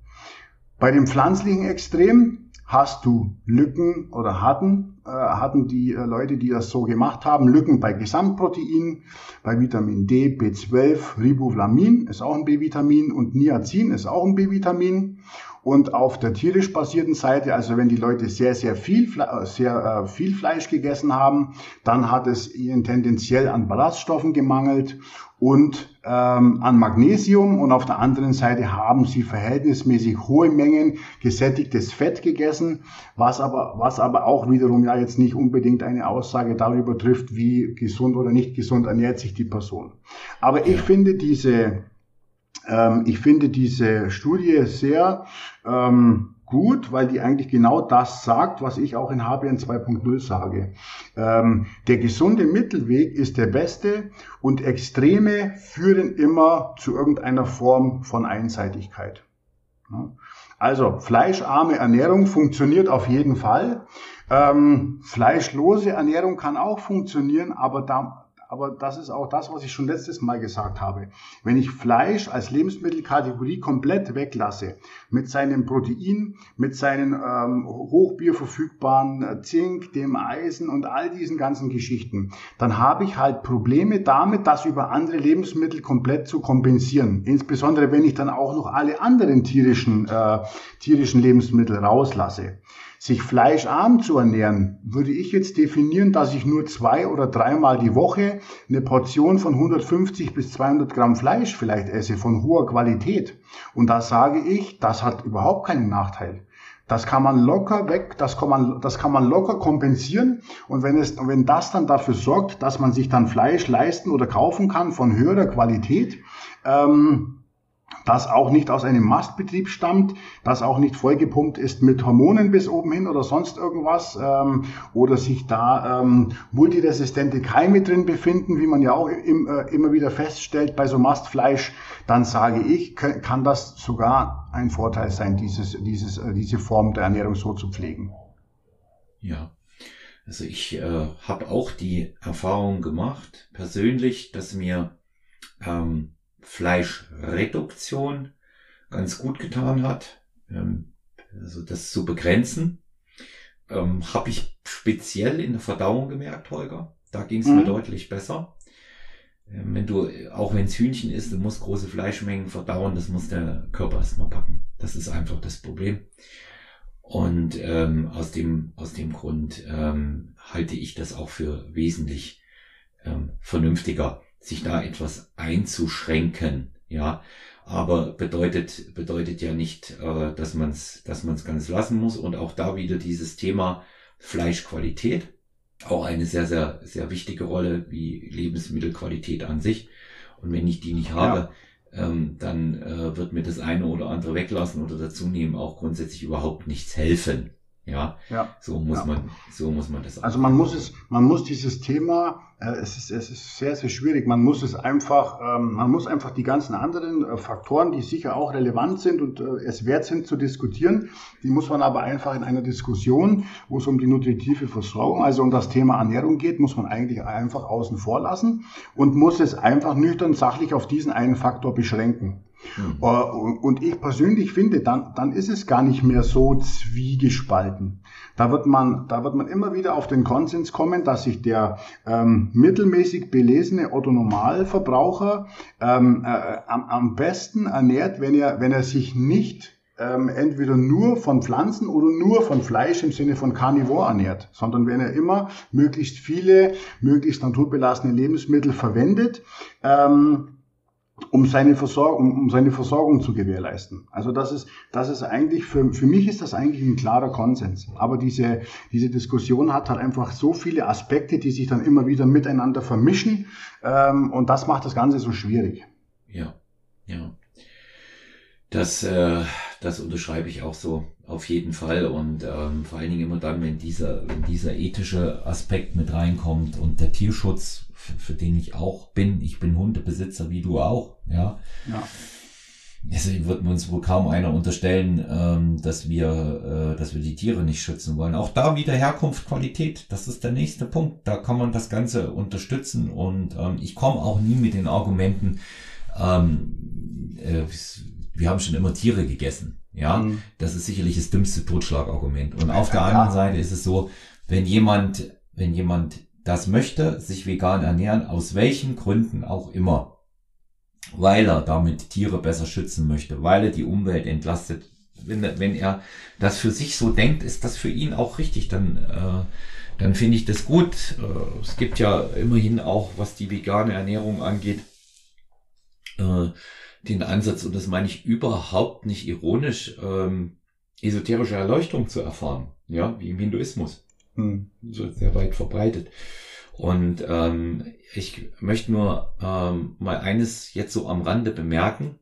Bei dem pflanzlichen Extrem hast du Lücken oder hatten, äh, hatten die äh, Leute, die das so gemacht haben, Lücken bei Gesamtproteinen, bei Vitamin D, B12, Riboflamin ist auch ein B-Vitamin und Niacin ist auch ein B-Vitamin. Und auf der tierisch basierten Seite, also wenn die Leute sehr, sehr viel, sehr äh, viel Fleisch gegessen haben, dann hat es ihnen tendenziell an Ballaststoffen gemangelt und ähm, an Magnesium und auf der anderen Seite haben sie verhältnismäßig hohe Mengen gesättigtes Fett gegessen, was aber, was aber auch wiederum ja jetzt nicht unbedingt eine Aussage darüber trifft, wie gesund oder nicht gesund ernährt sich die Person. Aber ich finde diese, ähm, ich finde diese Studie sehr ähm, gut, weil die eigentlich genau das sagt, was ich auch in HBN 2.0 sage. Ähm, der gesunde Mittelweg ist der beste und Extreme führen immer zu irgendeiner Form von Einseitigkeit. Also fleischarme Ernährung funktioniert auf jeden Fall. Ähm, fleischlose Ernährung kann auch funktionieren, aber da, aber das ist auch das, was ich schon letztes Mal gesagt habe. Wenn ich Fleisch als Lebensmittelkategorie komplett weglasse, mit seinem Protein, mit seinen ähm, hochbioverfügbaren Zink, dem Eisen und all diesen ganzen Geschichten, dann habe ich halt Probleme damit, das über andere Lebensmittel komplett zu kompensieren. Insbesondere wenn ich dann auch noch alle anderen tierischen, äh, tierischen Lebensmittel rauslasse. Sich fleischarm zu ernähren, würde ich jetzt definieren, dass ich nur zwei oder dreimal die Woche eine Portion von 150 bis 200 Gramm Fleisch vielleicht esse, von hoher Qualität. Und da sage ich, das hat überhaupt keinen Nachteil. Das kann man locker weg, das kann man, das kann man locker kompensieren. Und wenn es, wenn das dann dafür sorgt, dass man sich dann Fleisch leisten oder kaufen kann von höherer Qualität, ähm, das auch nicht aus einem Mastbetrieb stammt, das auch nicht vollgepumpt ist mit Hormonen bis oben hin oder sonst irgendwas ähm, oder sich da ähm, multiresistente Keime drin befinden, wie man ja auch im, äh, immer wieder feststellt bei so Mastfleisch, dann sage ich, kann das sogar ein Vorteil sein, dieses, dieses, äh, diese Form der Ernährung so zu pflegen. Ja. Also ich äh, habe auch die Erfahrung gemacht, persönlich, dass mir ähm, Fleischreduktion ganz gut getan hat, ähm, also das zu begrenzen, ähm, habe ich speziell in der Verdauung gemerkt, Holger. Da ging es mhm. mir deutlich besser. Ähm, wenn du, auch wenn es Hühnchen ist, du musst große Fleischmengen verdauen, das muss der Körper erstmal packen. Das ist einfach das Problem. Und ähm, aus dem aus dem Grund ähm, halte ich das auch für wesentlich ähm, vernünftiger sich da etwas einzuschränken, ja. Aber bedeutet, bedeutet ja nicht, äh, dass man es dass man's ganz lassen muss. Und auch da wieder dieses Thema Fleischqualität. Auch eine sehr, sehr, sehr wichtige Rolle wie Lebensmittelqualität an sich. Und wenn ich die nicht habe, ja. ähm, dann äh, wird mir das eine oder andere weglassen oder dazu nehmen auch grundsätzlich überhaupt nichts helfen. Ja, ja. so muss ja. man, so muss man das. Also man muss es, man muss dieses Thema, äh, es ist, es ist sehr, sehr schwierig. Man muss es einfach, ähm, man muss einfach die ganzen anderen äh, Faktoren, die sicher auch relevant sind und äh, es wert sind zu diskutieren, die muss man aber einfach in einer Diskussion, wo es um die nutritive Versorgung, also um das Thema Ernährung geht, muss man eigentlich einfach außen vor lassen und muss es einfach nüchtern sachlich auf diesen einen Faktor beschränken. Mhm. Und ich persönlich finde, dann, dann ist es gar nicht mehr so zwiegespalten. Da wird man, da wird man immer wieder auf den Konsens kommen, dass sich der ähm, mittelmäßig belesene Otto Normalverbraucher ähm, äh, am, am besten ernährt, wenn er, wenn er sich nicht ähm, entweder nur von Pflanzen oder nur von Fleisch im Sinne von Carnivore ernährt, sondern wenn er immer möglichst viele, möglichst naturbelassene Lebensmittel verwendet, ähm, um seine Versorgung, um seine Versorgung zu gewährleisten. Also das ist, das ist eigentlich, für, für mich ist das eigentlich ein klarer Konsens. Aber diese, diese Diskussion hat halt einfach so viele Aspekte, die sich dann immer wieder miteinander vermischen. Ähm, und das macht das Ganze so schwierig. Ja, ja. Das, äh, das unterschreibe ich auch so auf jeden Fall und ähm, vor allen Dingen immer dann, wenn dieser, wenn dieser ethische Aspekt mit reinkommt und der Tierschutz, für, den ich auch bin, ich bin Hundebesitzer wie du auch, ja. ja. es wird uns wohl kaum einer unterstellen, ähm, dass wir, äh, dass wir die Tiere nicht schützen wollen. Auch da wieder Herkunft, Qualität, das ist der nächste Punkt. Da kann man das Ganze unterstützen und ähm, ich komme auch nie mit den Argumenten, ähm, äh, wir haben schon immer Tiere gegessen. Ja, mhm. das ist sicherlich das dümmste Totschlagargument. Und auf der anderen Seite ist es so, wenn jemand, wenn jemand das möchte, sich vegan ernähren, aus welchen Gründen auch immer, weil er damit Tiere besser schützen möchte, weil er die Umwelt entlastet. Wenn, wenn er das für sich so denkt, ist das für ihn auch richtig. Dann, äh, dann finde ich das gut. Äh, es gibt ja immerhin auch, was die vegane Ernährung angeht, äh, den Ansatz, und das meine ich überhaupt nicht ironisch, ähm, esoterische Erleuchtung zu erfahren, ja, wie im Hinduismus. Hm. So sehr weit verbreitet. Und ähm, ich möchte nur ähm, mal eines jetzt so am Rande bemerken.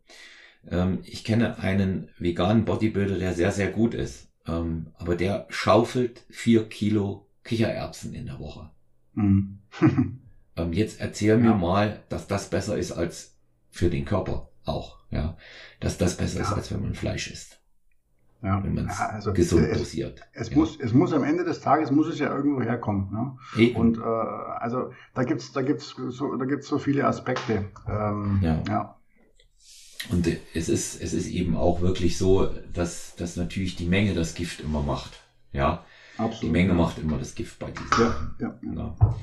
Ähm, ich kenne einen veganen Bodybuilder, der sehr, sehr gut ist. Ähm, aber der schaufelt vier Kilo Kichererbsen in der Woche. Mhm. ähm, jetzt erzähl ja. mir mal, dass das besser ist als für den Körper auch. Ja, dass das besser ja. ist, als wenn man Fleisch isst. Ja. Wenn man ja, also gesund es, dosiert. Es, ja. muss, es muss am Ende des Tages muss es ja irgendwo herkommen. Ne? Und äh, also da gibt's da gibt's so, da gibt's so viele Aspekte. Ähm, ja. ja. Und es ist, es ist eben auch wirklich so, dass, dass natürlich die Menge das Gift immer macht. Ja. Absolut. Die Menge macht immer das Gift bei diesen. Ja, ja. ja.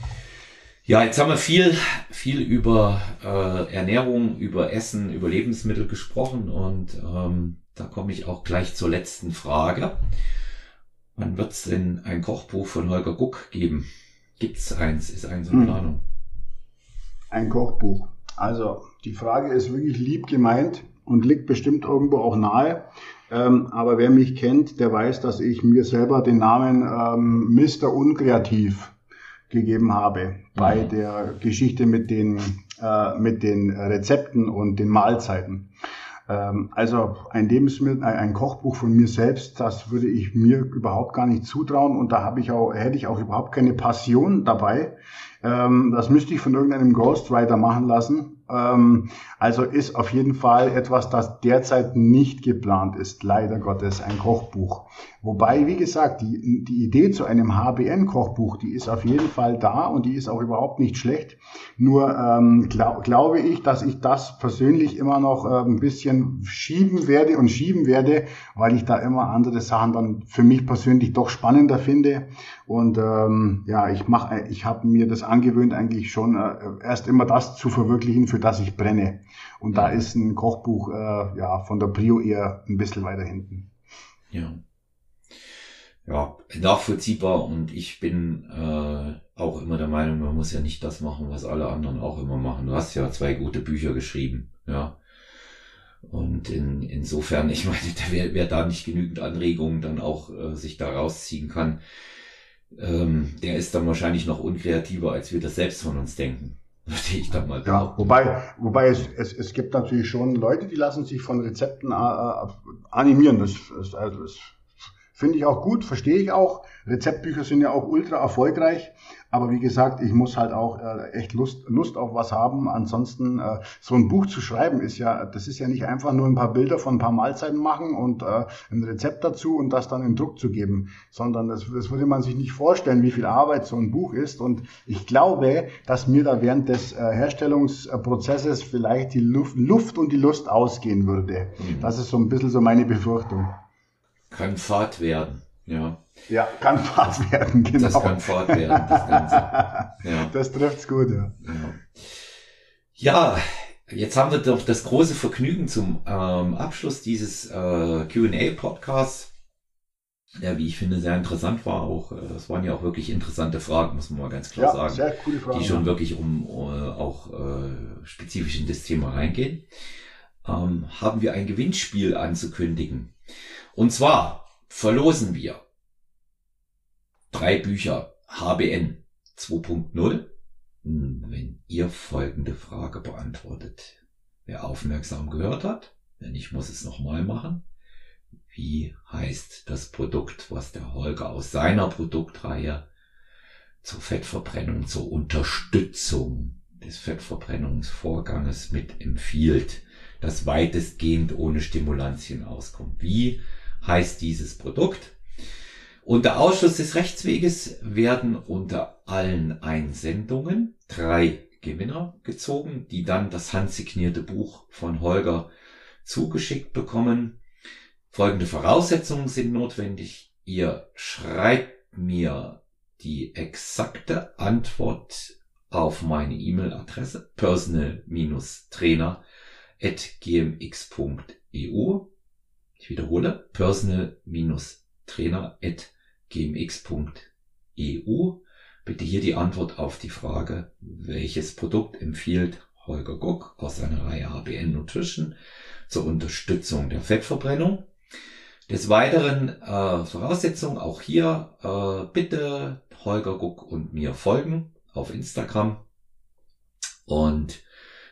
Ja, jetzt haben wir viel, viel über äh, Ernährung, über Essen, über Lebensmittel gesprochen und ähm, da komme ich auch gleich zur letzten Frage. Wann wird es denn ein Kochbuch von Holger Guck geben? Gibt es eins? Ist eins in hm. Planung? Ein Kochbuch. Also die Frage ist wirklich lieb gemeint und liegt bestimmt irgendwo auch nahe. Ähm, aber wer mich kennt, der weiß, dass ich mir selber den Namen ähm, Mr. Unkreativ gegeben habe bei mhm. der Geschichte mit den, äh, mit den Rezepten und den Mahlzeiten. Ähm, also ein Lebensmittel, ein Kochbuch von mir selbst, das würde ich mir überhaupt gar nicht zutrauen und da habe ich auch, hätte ich auch überhaupt keine Passion dabei. Ähm, das müsste ich von irgendeinem Ghostwriter machen lassen also ist auf jeden Fall etwas, das derzeit nicht geplant ist, leider Gottes, ein Kochbuch. Wobei, wie gesagt, die, die Idee zu einem HBN-Kochbuch, die ist auf jeden Fall da und die ist auch überhaupt nicht schlecht. Nur ähm, glaub, glaube ich, dass ich das persönlich immer noch äh, ein bisschen schieben werde und schieben werde, weil ich da immer andere Sachen dann für mich persönlich doch spannender finde. Und ähm, ja, ich mache, ich habe mir das angewöhnt, eigentlich schon äh, erst immer das zu verwirklichen, für das ich brenne. Und da ist ein Kochbuch äh, ja von der Prio eher ein bisschen weiter hinten. Ja. Ja, nachvollziehbar und ich bin äh, auch immer der Meinung, man muss ja nicht das machen, was alle anderen auch immer machen. Du hast ja zwei gute Bücher geschrieben, ja. Und in, insofern, ich meine, wer, wer da nicht genügend Anregungen dann auch äh, sich da rausziehen kann, ähm, der ist dann wahrscheinlich noch unkreativer, als wir das selbst von uns denken. Verstehe ich dann mal. Ja, wobei, wobei es, es, es gibt natürlich schon Leute, die lassen sich von Rezepten äh, äh animieren. Das, das, also das finde ich auch gut, verstehe ich auch. Rezeptbücher sind ja auch ultra erfolgreich. Aber wie gesagt, ich muss halt auch äh, echt Lust, Lust auf was haben. Ansonsten, äh, so ein Buch zu schreiben ist ja, das ist ja nicht einfach nur ein paar Bilder von ein paar Mahlzeiten machen und äh, ein Rezept dazu und das dann in Druck zu geben, sondern das, das würde man sich nicht vorstellen, wie viel Arbeit so ein Buch ist. Und ich glaube, dass mir da während des äh, Herstellungsprozesses vielleicht die Luft, Luft und die Lust ausgehen würde. Mhm. Das ist so ein bisschen so meine Befürchtung. Kann Fahrt werden, ja. Ja, kann Fahrt werden, genau. Das kann Fahrt werden, das Ganze. Ja. Das trifft's gut, ja. ja. Ja, jetzt haben wir doch das große Vergnügen zum ähm, Abschluss dieses äh, QA-Podcasts, der, wie ich finde, sehr interessant war. Auch äh, es waren ja auch wirklich interessante Fragen, muss man mal ganz klar ja, sagen, sehr coole Fragen, die schon wirklich um uh, auch äh, spezifisch in das Thema reingehen. Ähm, haben wir ein Gewinnspiel anzukündigen. Und zwar verlosen wir drei Bücher HBN 2.0, wenn ihr folgende Frage beantwortet. Wer aufmerksam gehört hat, wenn nicht, muss es nochmal machen. Wie heißt das Produkt, was der Holger aus seiner Produktreihe zur Fettverbrennung, zur Unterstützung des Fettverbrennungsvorganges mit empfiehlt? das weitestgehend ohne Stimulantien auskommt. Wie heißt dieses Produkt? Unter Ausschluss des Rechtsweges werden unter allen Einsendungen drei Gewinner gezogen, die dann das handsignierte Buch von Holger zugeschickt bekommen. Folgende Voraussetzungen sind notwendig. Ihr schreibt mir die exakte Antwort auf meine E-Mail-Adresse personal-trainer.gmx.eu. Ich wiederhole, personal-trainer.gmx.eu. Bitte hier die Antwort auf die Frage, welches Produkt empfiehlt Holger Guck aus seiner Reihe HBN Nutrition zur Unterstützung der Fettverbrennung. Des Weiteren äh, Voraussetzung auch hier äh, bitte Holger Guck und mir folgen auf Instagram und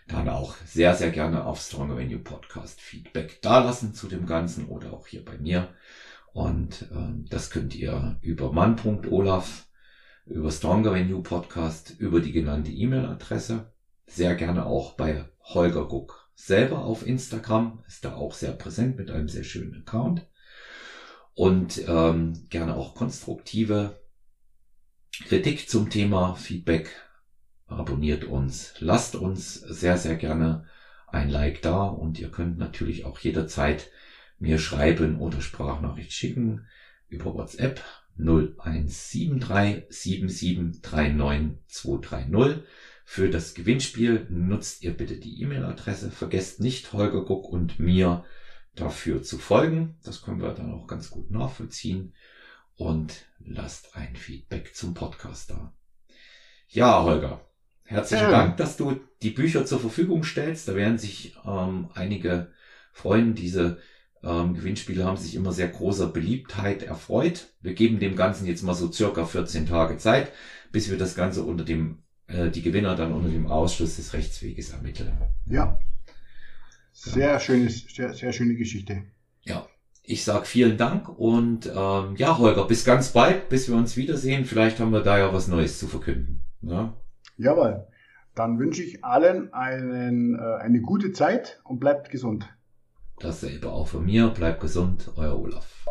dann auch sehr, sehr gerne auf Stronger Venue Podcast Feedback dalassen zu dem Ganzen oder auch hier bei mir. Und äh, das könnt ihr über mann.olaf, über Stronger Venue Podcast, über die genannte E-Mail-Adresse. Sehr gerne auch bei Holger Guck selber auf Instagram, ist da auch sehr präsent mit einem sehr schönen Account. Und ähm, gerne auch konstruktive Kritik zum Thema, Feedback, abonniert uns, lasst uns sehr, sehr gerne ein Like da und ihr könnt natürlich auch jederzeit mir schreiben oder Sprachnachricht schicken über WhatsApp 0173 Für das Gewinnspiel nutzt ihr bitte die E-Mail-Adresse. Vergesst nicht Holger Guck und mir dafür zu folgen. Das können wir dann auch ganz gut nachvollziehen und lasst ein Feedback zum Podcast da. Ja, Holger, herzlichen ja. Dank, dass du die Bücher zur Verfügung stellst. Da werden sich ähm, einige freuen. Diese ähm, Gewinnspiele haben sich immer sehr großer Beliebtheit erfreut. Wir geben dem Ganzen jetzt mal so circa 14 Tage Zeit, bis wir das Ganze unter dem, äh, die Gewinner dann unter dem Ausschluss des Rechtsweges ermitteln. Ja. Sehr ja. schönes, sehr, sehr schöne Geschichte. Ja. Ich sag vielen Dank und ähm, ja, Holger, bis ganz bald, bis wir uns wiedersehen. Vielleicht haben wir da ja was Neues zu verkünden. Ja? Jawohl. Dann wünsche ich allen einen, äh, eine gute Zeit und bleibt gesund. Dasselbe auch von mir. Bleibt gesund, euer Olaf.